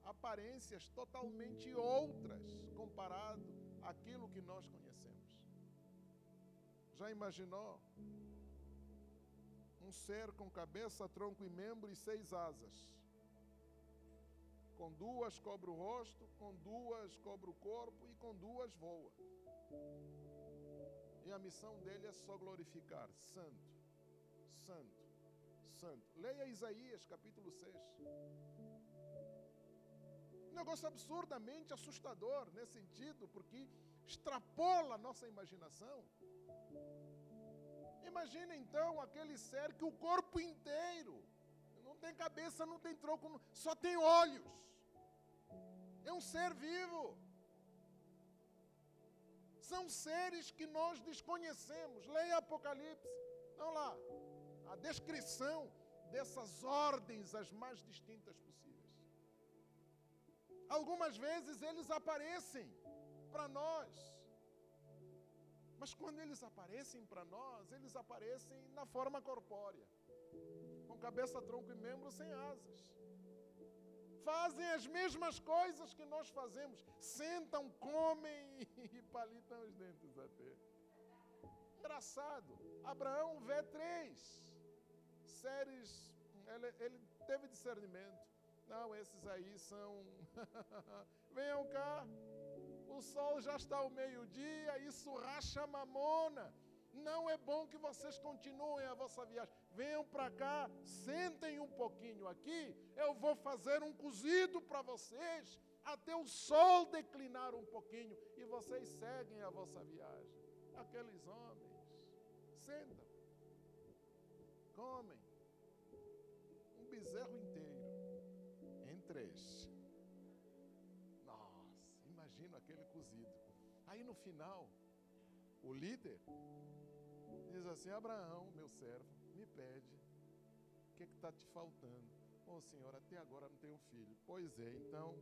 aparências totalmente outras comparado àquilo que nós conhecemos. Já imaginou um ser com cabeça, tronco e membro e seis asas? Com duas cobre o rosto, com duas cobre o corpo e com duas voa. E a missão dele é só glorificar: Santo, Santo, Santo. Leia Isaías capítulo 6. Um negócio absurdamente assustador nesse sentido, porque extrapola a nossa imaginação. Imagina então aquele ser que o corpo inteiro não tem cabeça, não tem tronco, só tem olhos. É um ser vivo. São seres que nós desconhecemos. Leia Apocalipse. Não lá. A descrição dessas ordens as mais distintas possíveis. Algumas vezes eles aparecem para nós Mas quando eles aparecem para nós, eles aparecem na forma corpórea, com cabeça, tronco e membros sem asas. Fazem as mesmas coisas que nós fazemos, sentam, comem [laughs] e palitam os dentes até. Engraçado, Abraão vê três séries, ele, ele teve discernimento. Não, esses aí são. [laughs] Venham cá, o sol já está ao meio-dia, isso racha mamona. Não é bom que vocês continuem a vossa viagem. Venham para cá, sentem um pouquinho aqui. Eu vou fazer um cozido para vocês até o sol declinar um pouquinho e vocês seguem a vossa viagem. Aqueles homens sentam, comem bezerro inteiro em três imagino aquele cozido. Aí no final, o líder diz assim: Abraão, meu servo, me pede, o que está te faltando? Ô oh, senhor, até agora não tenho filho. Pois é, então,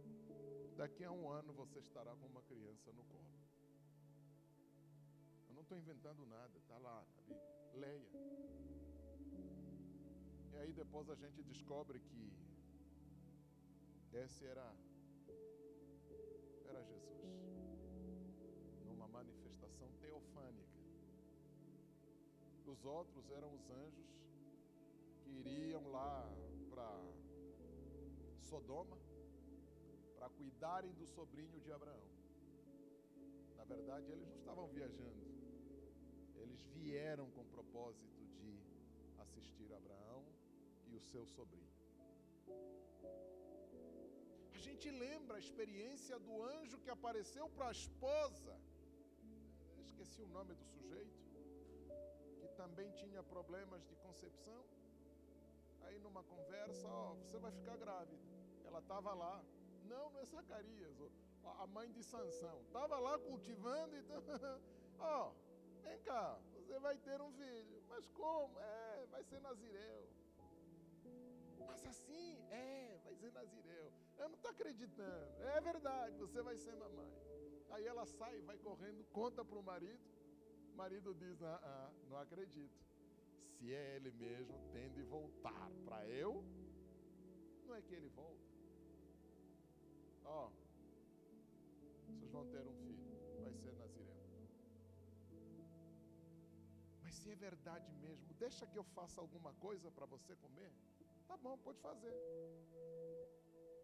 daqui a um ano você estará com uma criança no colo. Eu não estou inventando nada, está lá na Bíblia. Leia. E aí depois a gente descobre que esse era era Jesus, numa manifestação teofânica. Os outros eram os anjos que iriam lá para Sodoma para cuidarem do sobrinho de Abraão. Na verdade, eles não estavam viajando, eles vieram com o propósito de assistir Abraão o seu sobrinho gente lembra a experiência do anjo que apareceu para a esposa, esqueci o nome do sujeito, que também tinha problemas de concepção. Aí numa conversa, ó, você vai ficar grávida. Ela estava lá. Não, não é Zacarias, a mãe de Sansão. Estava lá cultivando e. [laughs] ó, vem cá, você vai ter um filho. Mas como? É, vai ser Nazireu. Mas assim, é, vai ser Nazireu. Eu não estou acreditando. É verdade, você vai ser mamãe. Aí ela sai, vai correndo, conta para o marido. O marido diz: ah, ah, não acredito. Se é ele mesmo, tem de voltar para eu. Não é que ele volta. Ó, oh, vocês vão ter um filho, vai ser Nazireu. Mas se é verdade mesmo, deixa que eu faça alguma coisa para você comer. Tá bom, pode fazer.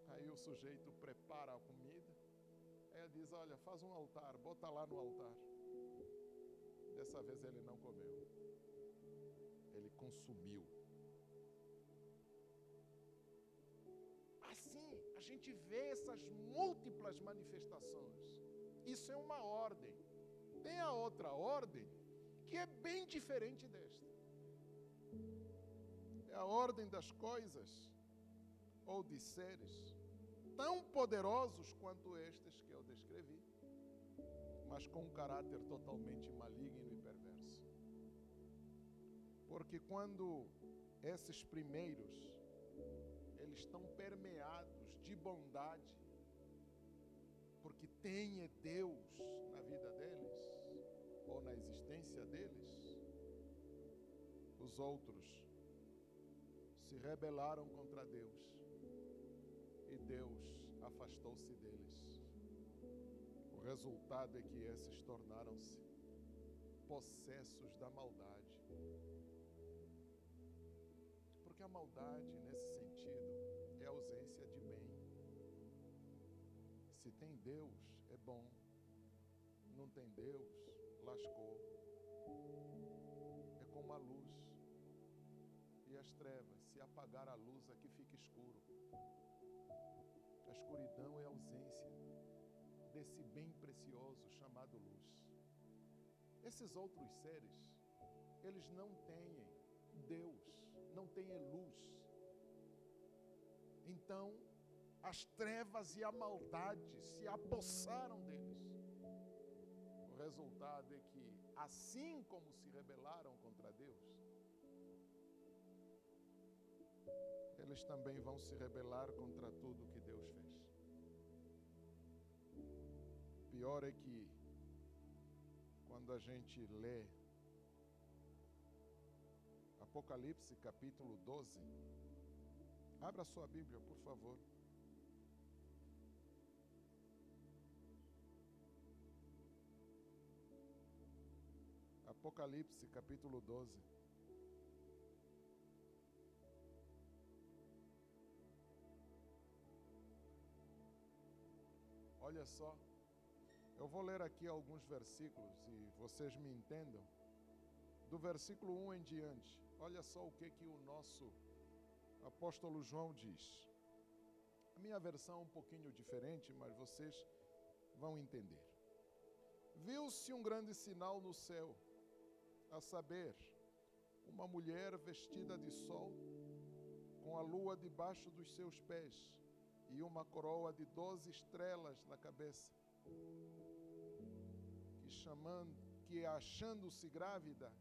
Aí o sujeito prepara a comida. Aí ele diz: Olha, faz um altar, bota lá no altar. Dessa vez ele não comeu, ele consumiu. Assim, a gente vê essas múltiplas manifestações. Isso é uma ordem. Tem a outra ordem que é bem diferente desta. É a ordem das coisas ou de seres tão poderosos quanto estes que eu descrevi, mas com um caráter totalmente maligno e perverso. Porque quando esses primeiros eles estão permeados de bondade, porque tem é Deus na vida deles ou na existência deles, os outros se rebelaram contra Deus e Deus afastou-se deles. O resultado é que esses tornaram-se possessos da maldade. Porque a maldade, nesse sentido, é ausência de bem. Se tem Deus, é bom. Não tem Deus, lascou. É como a luz e as trevas. Apagar a luz, aqui fica escuro. A escuridão é ausência desse bem precioso chamado luz. Esses outros seres, eles não têm Deus, não têm luz. Então, as trevas e a maldade se apossaram deles. O resultado é que, assim como se rebelaram contra Deus, eles também vão se rebelar contra tudo que Deus fez. Pior é que, quando a gente lê Apocalipse capítulo 12. Abra sua Bíblia, por favor. Apocalipse capítulo 12. Olha só, eu vou ler aqui alguns versículos e vocês me entendam. Do versículo 1 em diante, olha só o que, que o nosso apóstolo João diz. A minha versão é um pouquinho diferente, mas vocês vão entender. Viu-se um grande sinal no céu, a saber, uma mulher vestida de sol, com a lua debaixo dos seus pés e uma coroa de doze estrelas na cabeça. Que chamando, que achando-se grávida,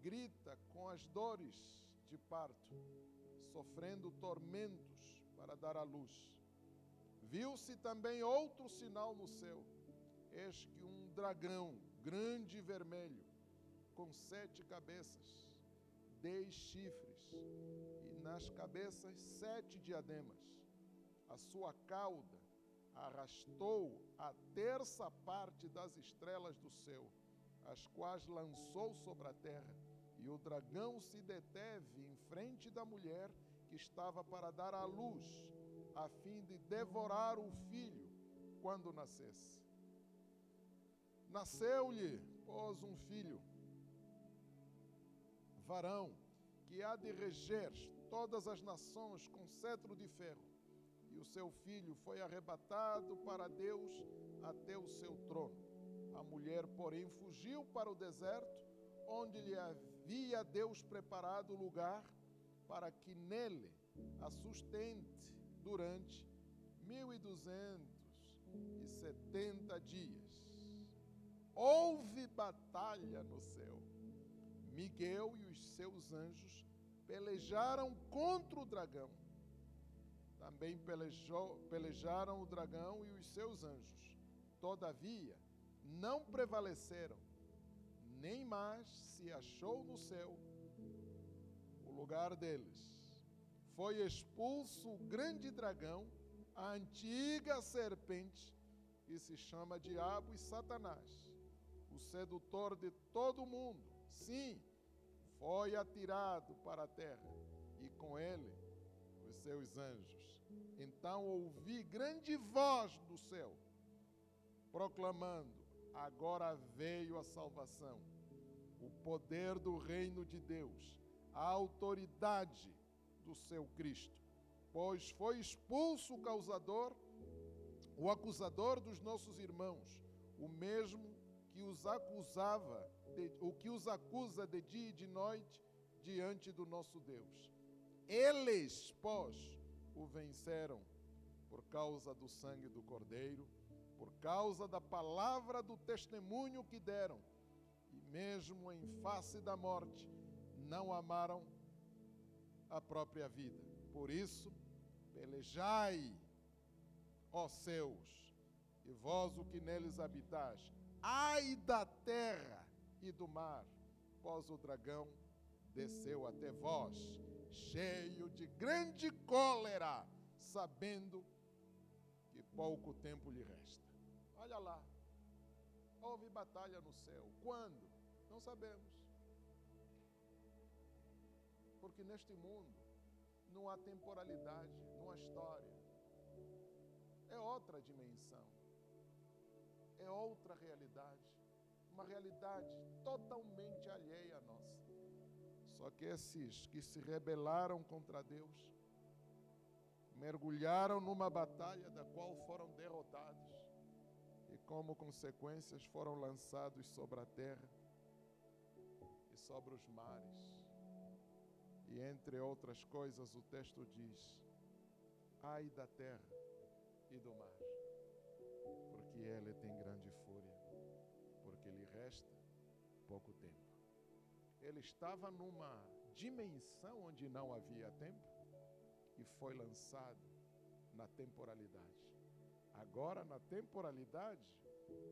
grita com as dores de parto, sofrendo tormentos para dar à luz. Viu-se também outro sinal no céu, eis que um dragão grande e vermelho, com sete cabeças, dez chifres, e nas cabeças sete diademas a sua cauda arrastou a terça parte das estrelas do céu, as quais lançou sobre a terra, e o dragão se deteve em frente da mulher que estava para dar à luz, a fim de devorar o filho quando nascesse. Nasceu-lhe, pois, um filho, varão, que há de reger todas as nações com cetro de ferro e o seu filho foi arrebatado para Deus até o seu trono. A mulher, porém, fugiu para o deserto, onde lhe havia Deus preparado lugar para que nele a sustente durante mil e duzentos e setenta dias. Houve batalha no céu. Miguel e os seus anjos pelejaram contra o dragão também pelejou, pelejaram o dragão e os seus anjos. Todavia, não prevaleceram, nem mais se achou no céu o lugar deles. Foi expulso o grande dragão, a antiga serpente, que se chama Diabo e Satanás, o sedutor de todo mundo. Sim, foi atirado para a terra, e com ele os seus anjos. Então ouvi grande voz do céu, proclamando: Agora veio a salvação, o poder do reino de Deus, a autoridade do seu Cristo, pois foi expulso o causador, o acusador dos nossos irmãos, o mesmo que os acusava, de, o que os acusa de dia e de noite diante do nosso Deus. Eles, pois, o venceram por causa do sangue do Cordeiro, por causa da palavra do testemunho que deram, e mesmo em face da morte, não amaram a própria vida. Por isso, pelejai, ó céus, e vós o que neles habitais, ai da terra e do mar, pois o dragão desceu até vós cheio de grande cólera, sabendo que pouco tempo lhe resta. Olha lá, houve batalha no céu. Quando? Não sabemos. Porque neste mundo não há temporalidade, não há história. É outra dimensão. É outra realidade. Uma realidade totalmente alheia a nossa. Só que esses que se rebelaram contra Deus, mergulharam numa batalha da qual foram derrotados e, como consequências, foram lançados sobre a terra e sobre os mares. E entre outras coisas, o texto diz: Ai da terra e do mar, porque ele tem grande fúria, porque lhe resta pouco tempo ele estava numa dimensão onde não havia tempo e foi lançado na temporalidade. Agora, na temporalidade,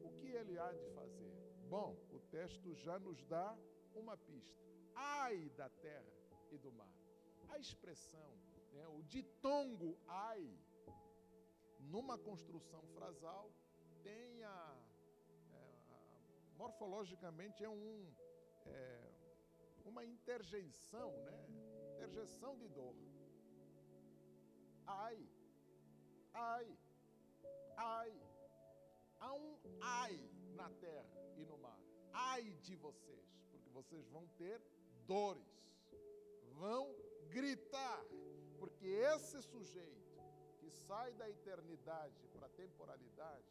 o que ele há de fazer? Bom, o texto já nos dá uma pista. Ai da terra e do mar. A expressão, né, o ditongo ai, numa construção frasal, tem a, é, a morfologicamente é um é, uma interjeição, né? Interjeição de dor. Ai, ai, ai. Há um ai na terra e no mar. Ai de vocês, porque vocês vão ter dores, vão gritar, porque esse sujeito que sai da eternidade para a temporalidade,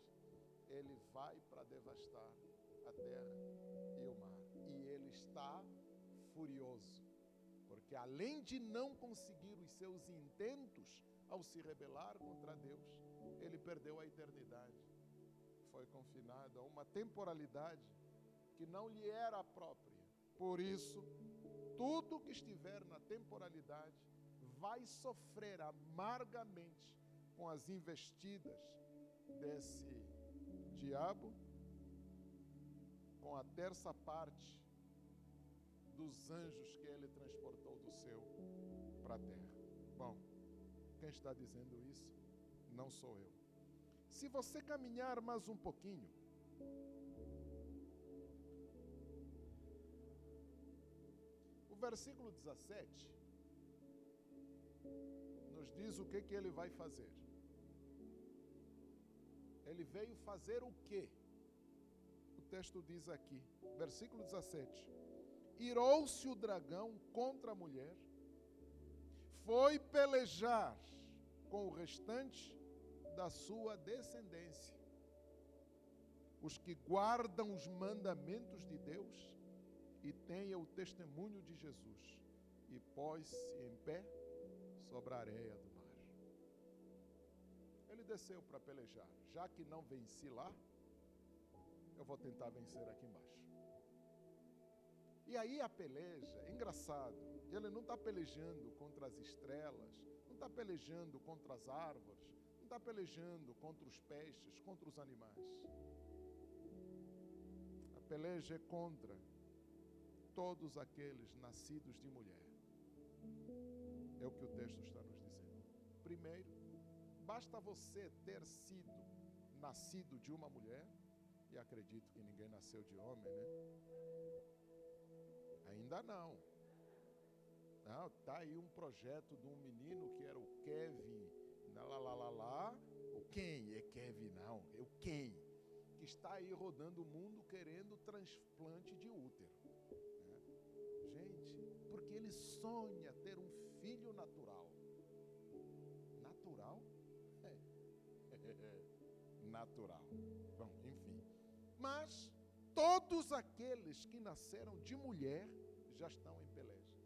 ele vai para devastar a terra e o mar. E ele está furioso, porque além de não conseguir os seus intentos ao se rebelar contra Deus, ele perdeu a eternidade. Foi confinado a uma temporalidade que não lhe era própria. Por isso, tudo que estiver na temporalidade vai sofrer amargamente com as investidas desse diabo, com a terça parte dos anjos que ele transportou do céu para a terra. Bom, quem está dizendo isso não sou eu. Se você caminhar mais um pouquinho, o versículo 17 nos diz o que, que ele vai fazer. Ele veio fazer o quê? O texto diz aqui, versículo 17: Irou-se o dragão contra a mulher, foi pelejar com o restante da sua descendência, os que guardam os mandamentos de Deus e têm o testemunho de Jesus, e pôs-se em pé sobre a areia do mar. Ele desceu para pelejar, já que não venci lá, eu vou tentar vencer aqui embaixo. E aí a peleja, é engraçado, ele não está pelejando contra as estrelas, não está pelejando contra as árvores, não está pelejando contra os peixes, contra os animais. A peleja é contra todos aqueles nascidos de mulher. É o que o texto está nos dizendo. Primeiro, basta você ter sido nascido de uma mulher, e acredito que ninguém nasceu de homem, né? Ainda não. Não, tá aí um projeto de um menino que era o Kevin, lá, lá, lá, lá, o quem? É Kevin, não, é o quem? Que está aí rodando o mundo querendo transplante de útero. Né? Gente, porque ele sonha ter um filho natural. Natural? É. [laughs] natural. Bom, enfim. Mas todos aqueles que nasceram de mulher já estão em peleja.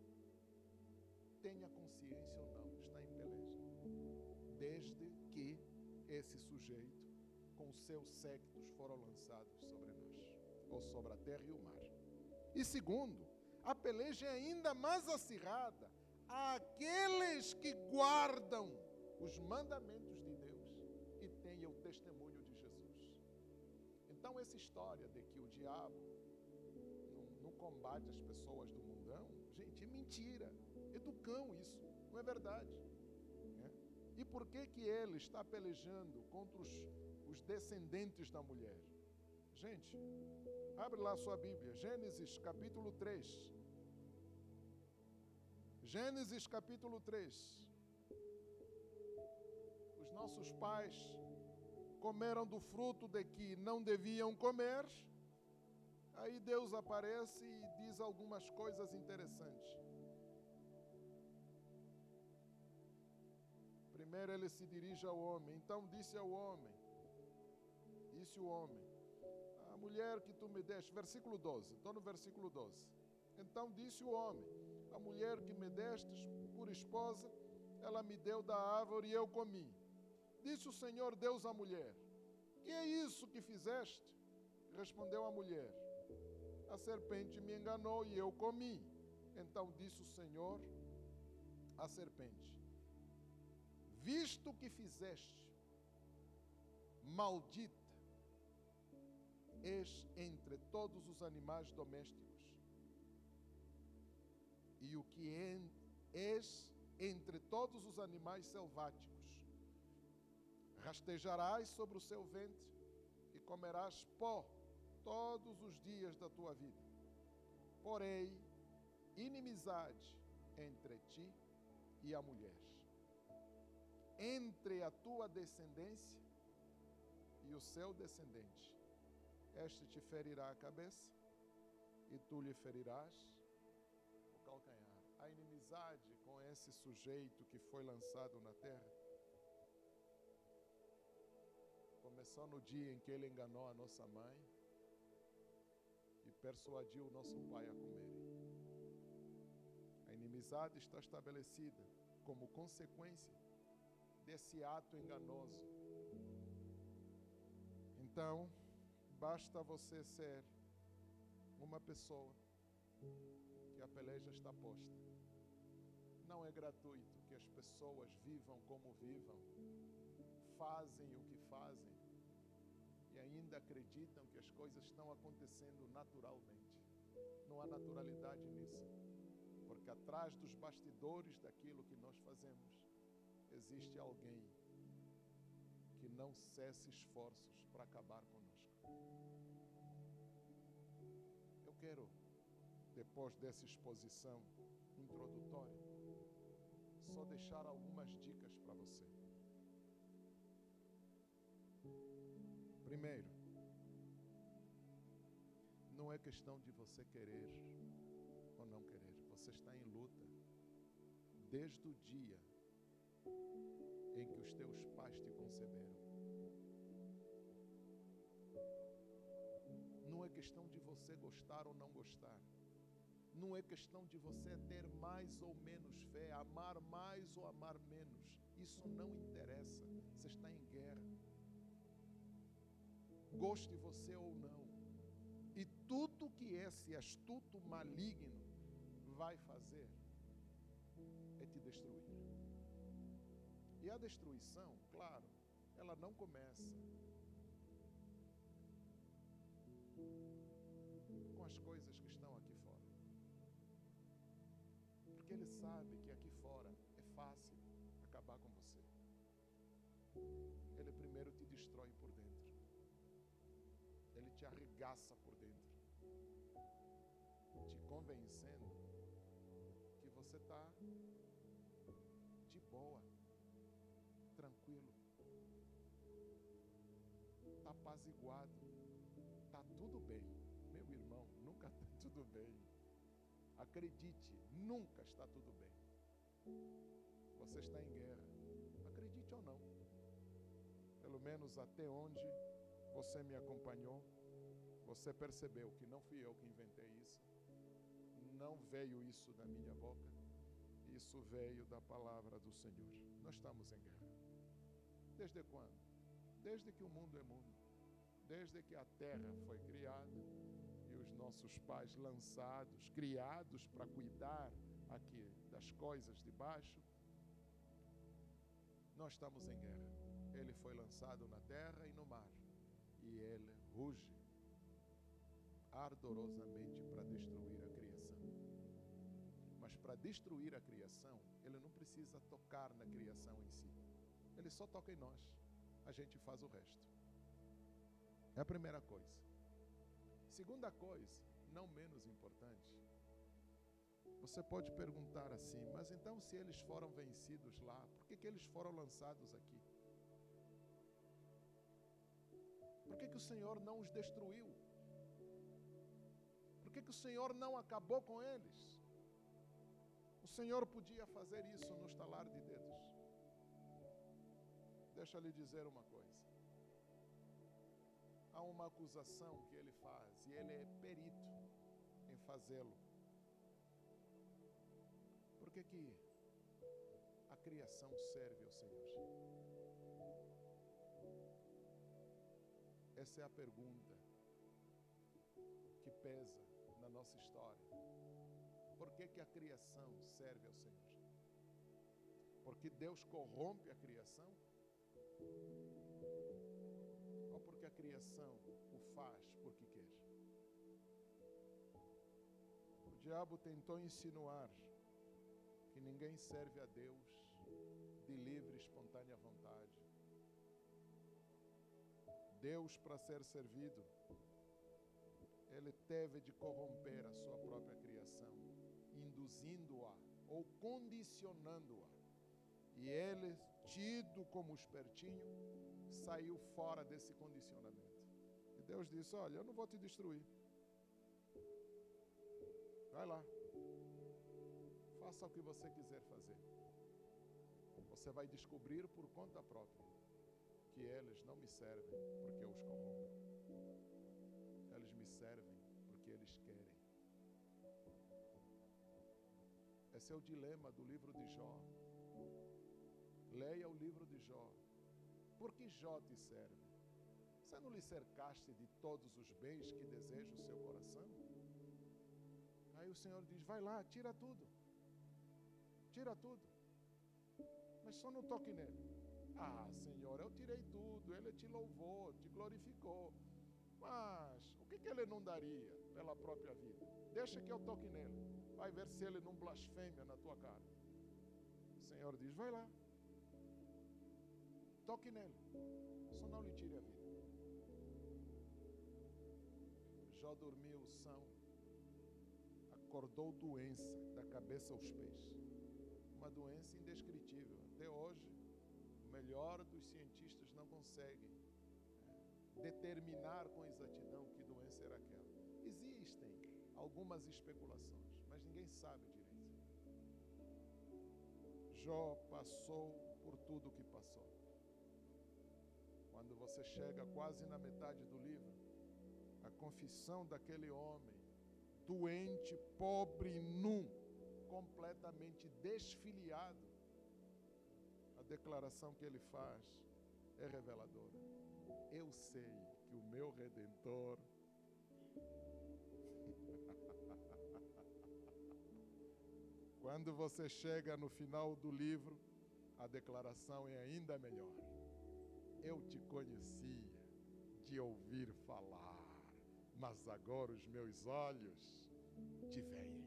Tenha consciência ou não, está em peleja. Desde que esse sujeito, com seus séquitos, foram lançados sobre nós, ou sobre a terra e o mar. E segundo, a peleja é ainda mais acirrada àqueles que guardam os mandamentos de Deus e têm o testemunho de Jesus. Então, essa história de que o diabo não combate as pessoas do gente, é mentira. É cão isso, não é verdade. Né? E por que, que ele está pelejando contra os, os descendentes da mulher? Gente, abre lá sua Bíblia, Gênesis capítulo 3. Gênesis capítulo 3. Os nossos pais comeram do fruto de que não deviam comer. Aí Deus aparece e diz algumas coisas interessantes. Primeiro ele se dirige ao homem. Então disse ao homem: Disse o homem: A mulher que tu me deste, versículo 12. Estou no versículo 12. Então disse o homem: A mulher que me destes por esposa, ela me deu da árvore e eu comi. Disse o Senhor Deus à mulher: Que é isso que fizeste? Respondeu a mulher: A serpente me enganou e eu comi. Então disse o Senhor à serpente: Visto que fizeste, maldita és entre todos os animais domésticos, e o que és entre todos os animais selváticos. Rastejarás sobre o seu ventre e comerás pó todos os dias da tua vida. Porém, inimizade entre ti e a mulher, entre a tua descendência e o seu descendente. Este te ferirá a cabeça e tu lhe ferirás o calcanhar. A inimizade com esse sujeito que foi lançado na terra começou no dia em que ele enganou a nossa mãe persuadiu o nosso pai a comerem. A inimizade está estabelecida como consequência desse ato enganoso. Então, basta você ser uma pessoa que a peleja está posta. Não é gratuito que as pessoas vivam como vivam, fazem o que fazem e ainda acreditam que as coisas estão acontecendo naturalmente. Não há naturalidade nisso, porque atrás dos bastidores daquilo que nós fazemos existe alguém que não cessa esforços para acabar conosco. Eu quero, depois dessa exposição introdutória, só deixar algumas dicas para você. Primeiro, não é questão de você querer ou não querer, você está em luta desde o dia em que os teus pais te conceberam. Não é questão de você gostar ou não gostar. Não é questão de você ter mais ou menos fé, amar mais ou amar menos. Isso não interessa. Você está em guerra. Goste você ou não. E tudo que esse astuto maligno vai fazer é te destruir. E a destruição, claro, ela não começa com as coisas que estão aqui fora. Porque ele sabe que aqui arregaça por dentro. Te convencendo que você está de boa tranquilo, está apaziguado, está tudo bem. Meu irmão, nunca está [laughs] tudo bem. Acredite, nunca está tudo bem. Você está em guerra, acredite ou não. Pelo menos até onde você me acompanhou, você percebeu que não fui eu que inventei isso, não veio isso da minha boca, isso veio da palavra do Senhor. Nós estamos em guerra. Desde quando? Desde que o mundo é mundo. Desde que a terra foi criada e os nossos pais lançados, criados para cuidar aqui das coisas de baixo, nós estamos em guerra. Ele foi lançado na terra e no mar, e ele ruge ardorosamente para destruir a criação. Mas para destruir a criação, ele não precisa tocar na criação em si. Ele só toca em nós. A gente faz o resto. É a primeira coisa. Segunda coisa, não menos importante. Você pode perguntar assim, mas então se eles foram vencidos lá, por que, que eles foram lançados aqui? Por que, que o Senhor não os destruiu? Que, que o Senhor não acabou com eles? O Senhor podia fazer isso no estalar de dedos. Deixa eu lhe dizer uma coisa. Há uma acusação que ele faz e ele é perito em fazê-lo. Por que, que a criação serve ao Senhor? Essa é a pergunta que pesa nossa história. Por que, que a criação serve ao Senhor? Porque Deus corrompe a criação? ou porque a criação o faz porque quer. O diabo tentou insinuar que ninguém serve a Deus de livre espontânea vontade. Deus, para ser servido, ele teve de corromper a sua própria criação, induzindo-a ou condicionando-a. E ele, tido como espertinho, saiu fora desse condicionamento. E Deus disse: Olha, eu não vou te destruir. Vai lá. Faça o que você quiser fazer. Você vai descobrir por conta própria que eles não me servem porque eu os corrompo. Servem porque eles querem. Esse é o dilema do livro de Jó. Leia o livro de Jó. Por que Jó te serve? Você não lhe cercaste de todos os bens que deseja o seu coração? Aí o Senhor diz: vai lá, tira tudo. Tira tudo. Mas só não toque nele. Ah, Senhor, eu tirei tudo, ele te louvou, te glorificou. Mas que, que ele não daria pela própria vida? Deixa que eu toque nele. Vai ver se ele não blasfêmia na tua cara. O Senhor diz: vai lá. Toque nele. Só não lhe tire a vida. Jó dormiu são. Acordou doença da cabeça aos pés. Uma doença indescritível. Até hoje, o melhor dos cientistas não conseguem é, determinar com exatidão que era aquela. Existem algumas especulações, mas ninguém sabe direito. Jó passou por tudo o que passou. Quando você chega quase na metade do livro, a confissão daquele homem, doente, pobre, nu, completamente desfiliado, a declaração que ele faz é reveladora. Eu sei que o meu redentor [laughs] Quando você chega no final do livro, a declaração é ainda melhor. Eu te conhecia de ouvir falar, mas agora os meus olhos te veem.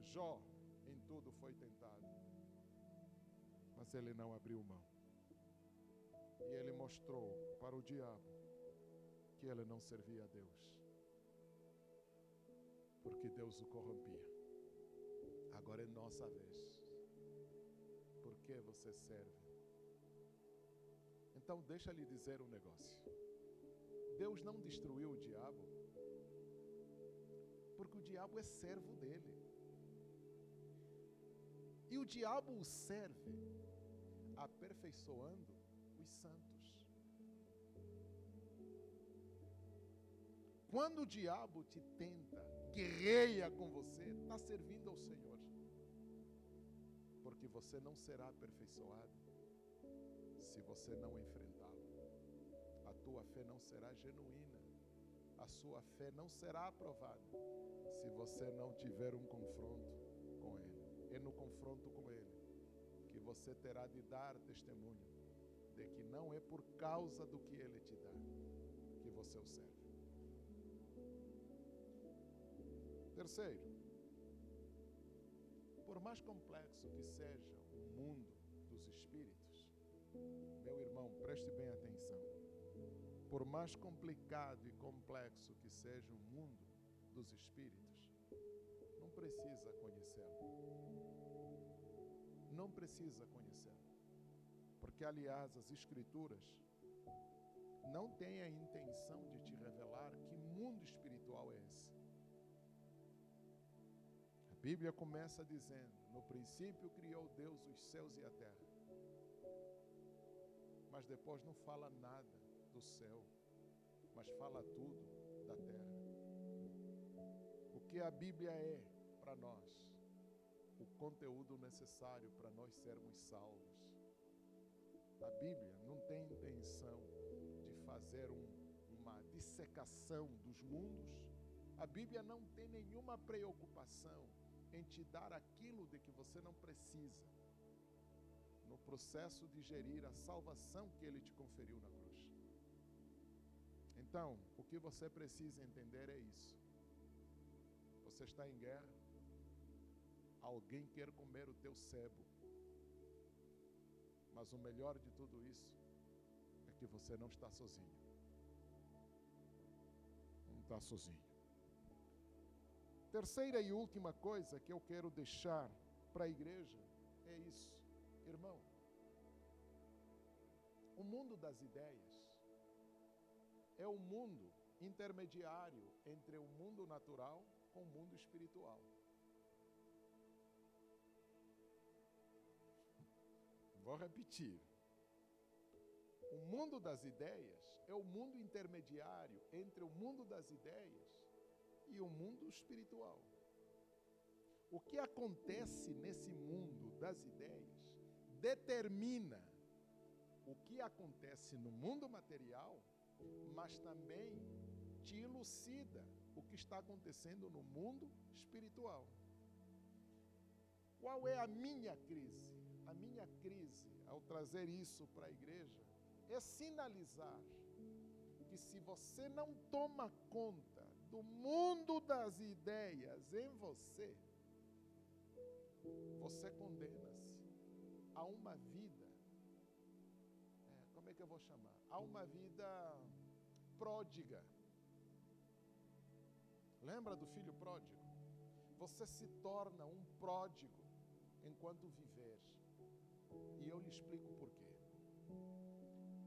Jó em tudo foi tentado, mas ele não abriu mão. E ele mostrou para o diabo que ele não servia a Deus porque Deus o corrompia. Agora é nossa vez. Por que você serve? Então, deixa lhe dizer um negócio. Deus não destruiu o diabo, porque o diabo é servo dele. E o diabo o serve, aperfeiçoando os santos. Quando o diabo te tenta, guerreia com você, está servindo ao Senhor. Porque você não será aperfeiçoado se você não enfrentá-lo. A tua fé não será genuína. A sua fé não será aprovada se você não tiver um confronto com Ele. É no confronto com Ele que você terá de dar testemunho de que não é por causa do que Ele te dá que você o serve. Terceiro, por mais complexo que seja o mundo dos espíritos, meu irmão, preste bem atenção. Por mais complicado e complexo que seja o mundo dos espíritos, não precisa conhecê-lo. Não precisa conhecê-lo. Porque, aliás, as Escrituras não têm a intenção de te revelar que mundo espiritual é esse. Bíblia começa dizendo: No princípio criou Deus os céus e a terra. Mas depois não fala nada do céu, mas fala tudo da terra. O que a Bíblia é para nós? O conteúdo necessário para nós sermos salvos. A Bíblia não tem intenção de fazer um, uma dissecação dos mundos. A Bíblia não tem nenhuma preocupação em te dar aquilo de que você não precisa. no processo de gerir a salvação que ele te conferiu na cruz. Então, o que você precisa entender é isso. Você está em guerra, alguém quer comer o teu sebo. Mas o melhor de tudo isso é que você não está sozinho. Não está sozinho. Terceira e última coisa que eu quero deixar para a igreja é isso, irmão. O mundo das ideias é o mundo intermediário entre o mundo natural com o mundo espiritual. Vou repetir. O mundo das ideias é o mundo intermediário entre o mundo das ideias e o mundo espiritual. O que acontece nesse mundo das ideias determina o que acontece no mundo material, mas também te elucida o que está acontecendo no mundo espiritual. Qual é a minha crise? A minha crise, ao trazer isso para a igreja, é sinalizar que se você não toma conta do mundo das ideias em você, você condena-se a uma vida, é, como é que eu vou chamar? A uma vida pródiga. Lembra do filho pródigo? Você se torna um pródigo enquanto viver. E eu lhe explico por quê.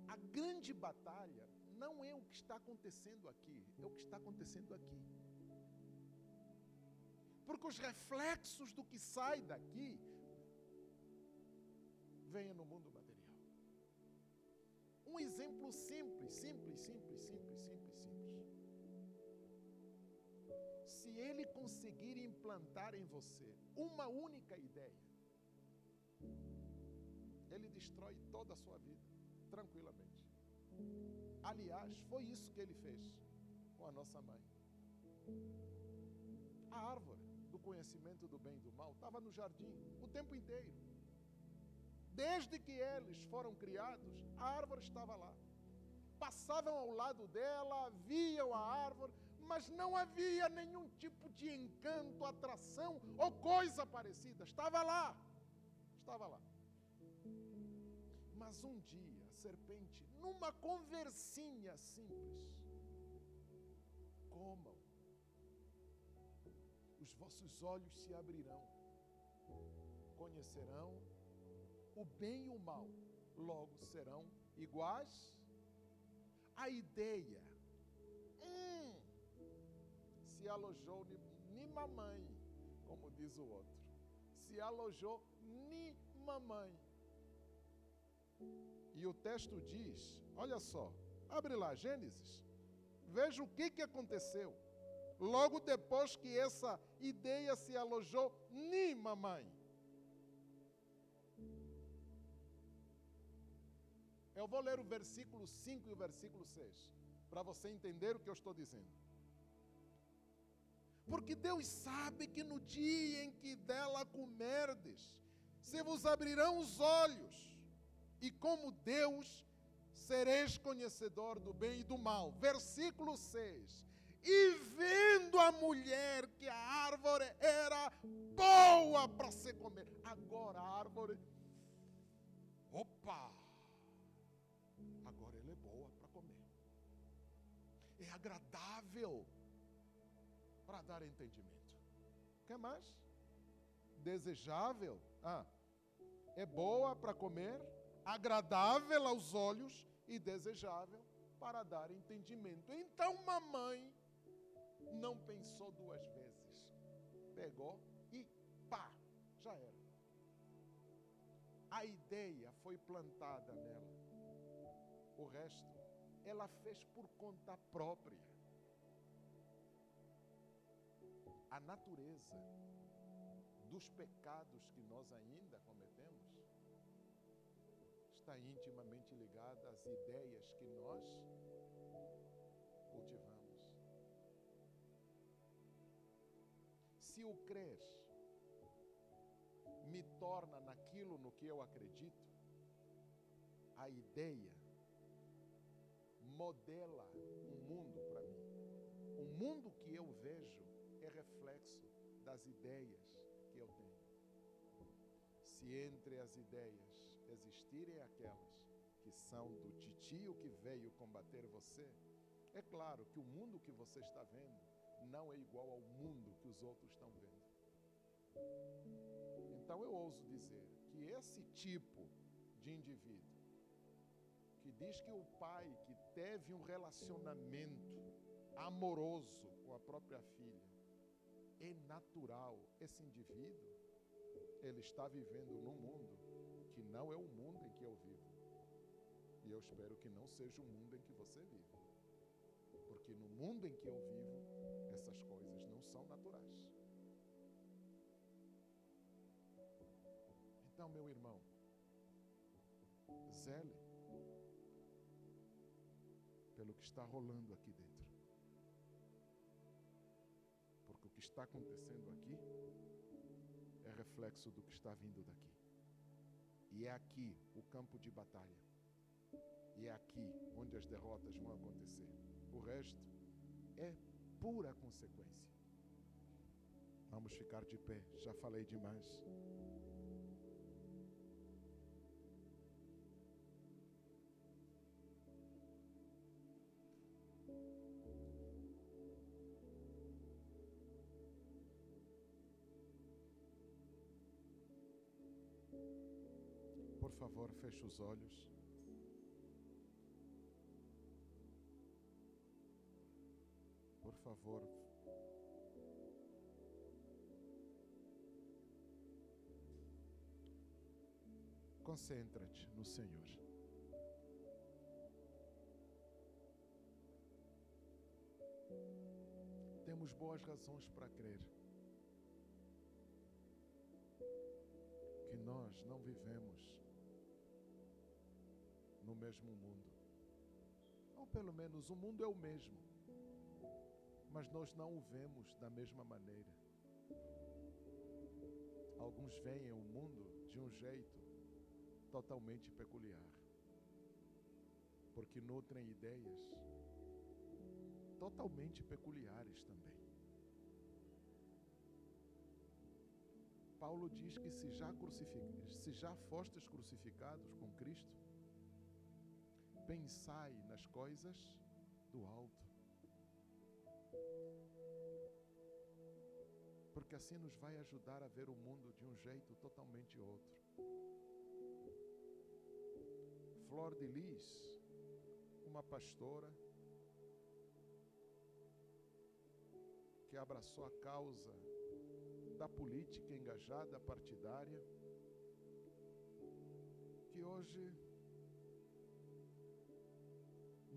A grande batalha não é o que está acontecendo aqui, é o que está acontecendo aqui. Porque os reflexos do que sai daqui vêm no mundo material. Um exemplo simples, simples, simples, simples, simples, simples. Se ele conseguir implantar em você uma única ideia, ele destrói toda a sua vida, tranquilamente. Aliás, foi isso que ele fez com a nossa mãe. A árvore do conhecimento do bem e do mal estava no jardim o tempo inteiro. Desde que eles foram criados, a árvore estava lá. Passavam ao lado dela, viam a árvore, mas não havia nenhum tipo de encanto, atração ou coisa parecida. Estava lá. Estava lá. Mas um dia, serpente, numa conversinha simples, comam, os vossos olhos se abrirão, conhecerão o bem e o mal, logo serão iguais. A ideia, hum, se alojou ni mamãe, como diz o outro, se alojou ni mamãe e o texto diz: olha só, abre lá, Gênesis, veja o que, que aconteceu. Logo depois que essa ideia se alojou em mamãe. Eu vou ler o versículo 5 e o versículo 6, para você entender o que eu estou dizendo. Porque Deus sabe que no dia em que dela comerdes, se vos abrirão os olhos, e como Deus sereis conhecedor do bem e do mal. Versículo 6. E vendo a mulher que a árvore era boa para se comer. Agora a árvore. Opa! Agora ela é boa para comer. É agradável para dar entendimento. O que mais? Desejável. Ah, é boa para comer agradável aos olhos e desejável para dar entendimento. Então, mamãe não pensou duas vezes, pegou e pá, já era. A ideia foi plantada nela. O resto, ela fez por conta própria. A natureza dos pecados que nós ainda cometemos está intimamente ligada às ideias que nós cultivamos. Se o crer me torna naquilo no que eu acredito, a ideia modela um mundo para mim. O mundo que eu vejo é reflexo das ideias que eu tenho. Se entre as ideias existirem aquelas que são do titio que veio combater você, é claro que o mundo que você está vendo não é igual ao mundo que os outros estão vendo. Então eu ouso dizer que esse tipo de indivíduo que diz que o pai que teve um relacionamento amoroso com a própria filha, é natural esse indivíduo, ele está vivendo num mundo que não é o mundo em que eu vivo. E eu espero que não seja o mundo em que você vive. Porque no mundo em que eu vivo, essas coisas não são naturais. Então, meu irmão, zele pelo que está rolando aqui dentro. Porque o que está acontecendo aqui é reflexo do que está vindo daqui. E é aqui o campo de batalha. E é aqui onde as derrotas vão acontecer. O resto é pura consequência. Vamos ficar de pé, já falei demais. Favor, feche os olhos. Por favor. Concentra-te no Senhor. Temos boas razões para crer que nós não vivemos no mesmo mundo. Ou pelo menos o mundo é o mesmo, mas nós não o vemos da mesma maneira. Alguns veem o mundo de um jeito totalmente peculiar, porque nutrem ideias totalmente peculiares também. Paulo diz que se já, se já fostes crucificados com Cristo, pensai nas coisas do alto. Porque assim nos vai ajudar a ver o mundo de um jeito totalmente outro. Flor de Lis, uma pastora que abraçou a causa da política engajada partidária, que hoje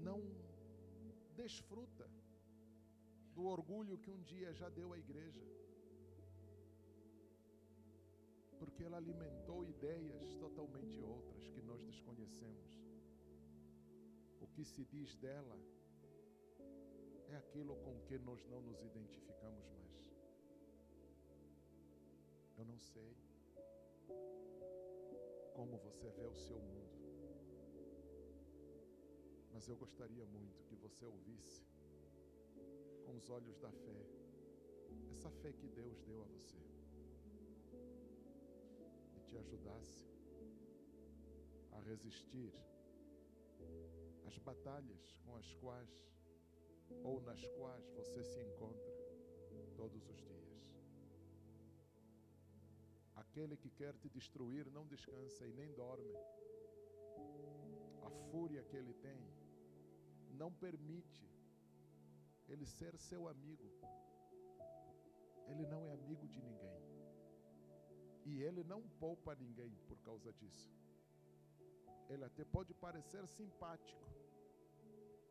não desfruta do orgulho que um dia já deu à igreja. Porque ela alimentou ideias totalmente outras que nós desconhecemos. O que se diz dela é aquilo com que nós não nos identificamos mais. Eu não sei como você vê o seu mundo. Mas eu gostaria muito que você ouvisse com os olhos da fé, essa fé que Deus deu a você, e te ajudasse a resistir às batalhas com as quais ou nas quais você se encontra todos os dias. Aquele que quer te destruir não descansa e nem dorme. A fúria que ele tem não permite ele ser seu amigo. Ele não é amigo de ninguém. E ele não poupa ninguém por causa disso. Ele até pode parecer simpático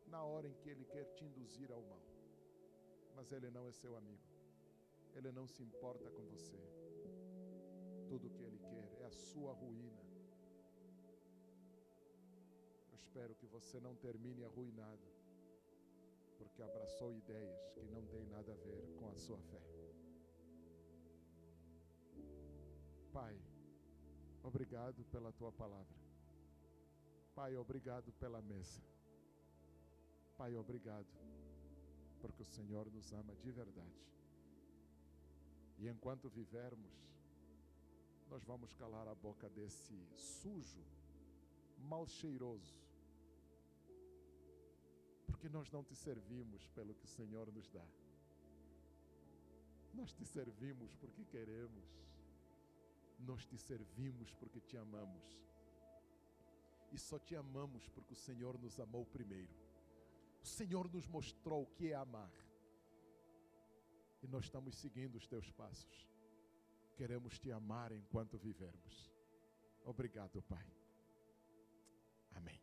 na hora em que ele quer te induzir ao mal. Mas ele não é seu amigo. Ele não se importa com você. Tudo o que ele quer é a sua ruína. Espero que você não termine arruinado, porque abraçou ideias que não têm nada a ver com a sua fé. Pai, obrigado pela tua palavra. Pai, obrigado pela mesa. Pai, obrigado, porque o Senhor nos ama de verdade. E enquanto vivermos, nós vamos calar a boca desse sujo, mal cheiroso, porque nós não te servimos pelo que o Senhor nos dá. Nós te servimos porque queremos. Nós te servimos porque te amamos. E só te amamos porque o Senhor nos amou primeiro. O Senhor nos mostrou o que é amar. E nós estamos seguindo os teus passos. Queremos te amar enquanto vivermos. Obrigado, Pai. Amém.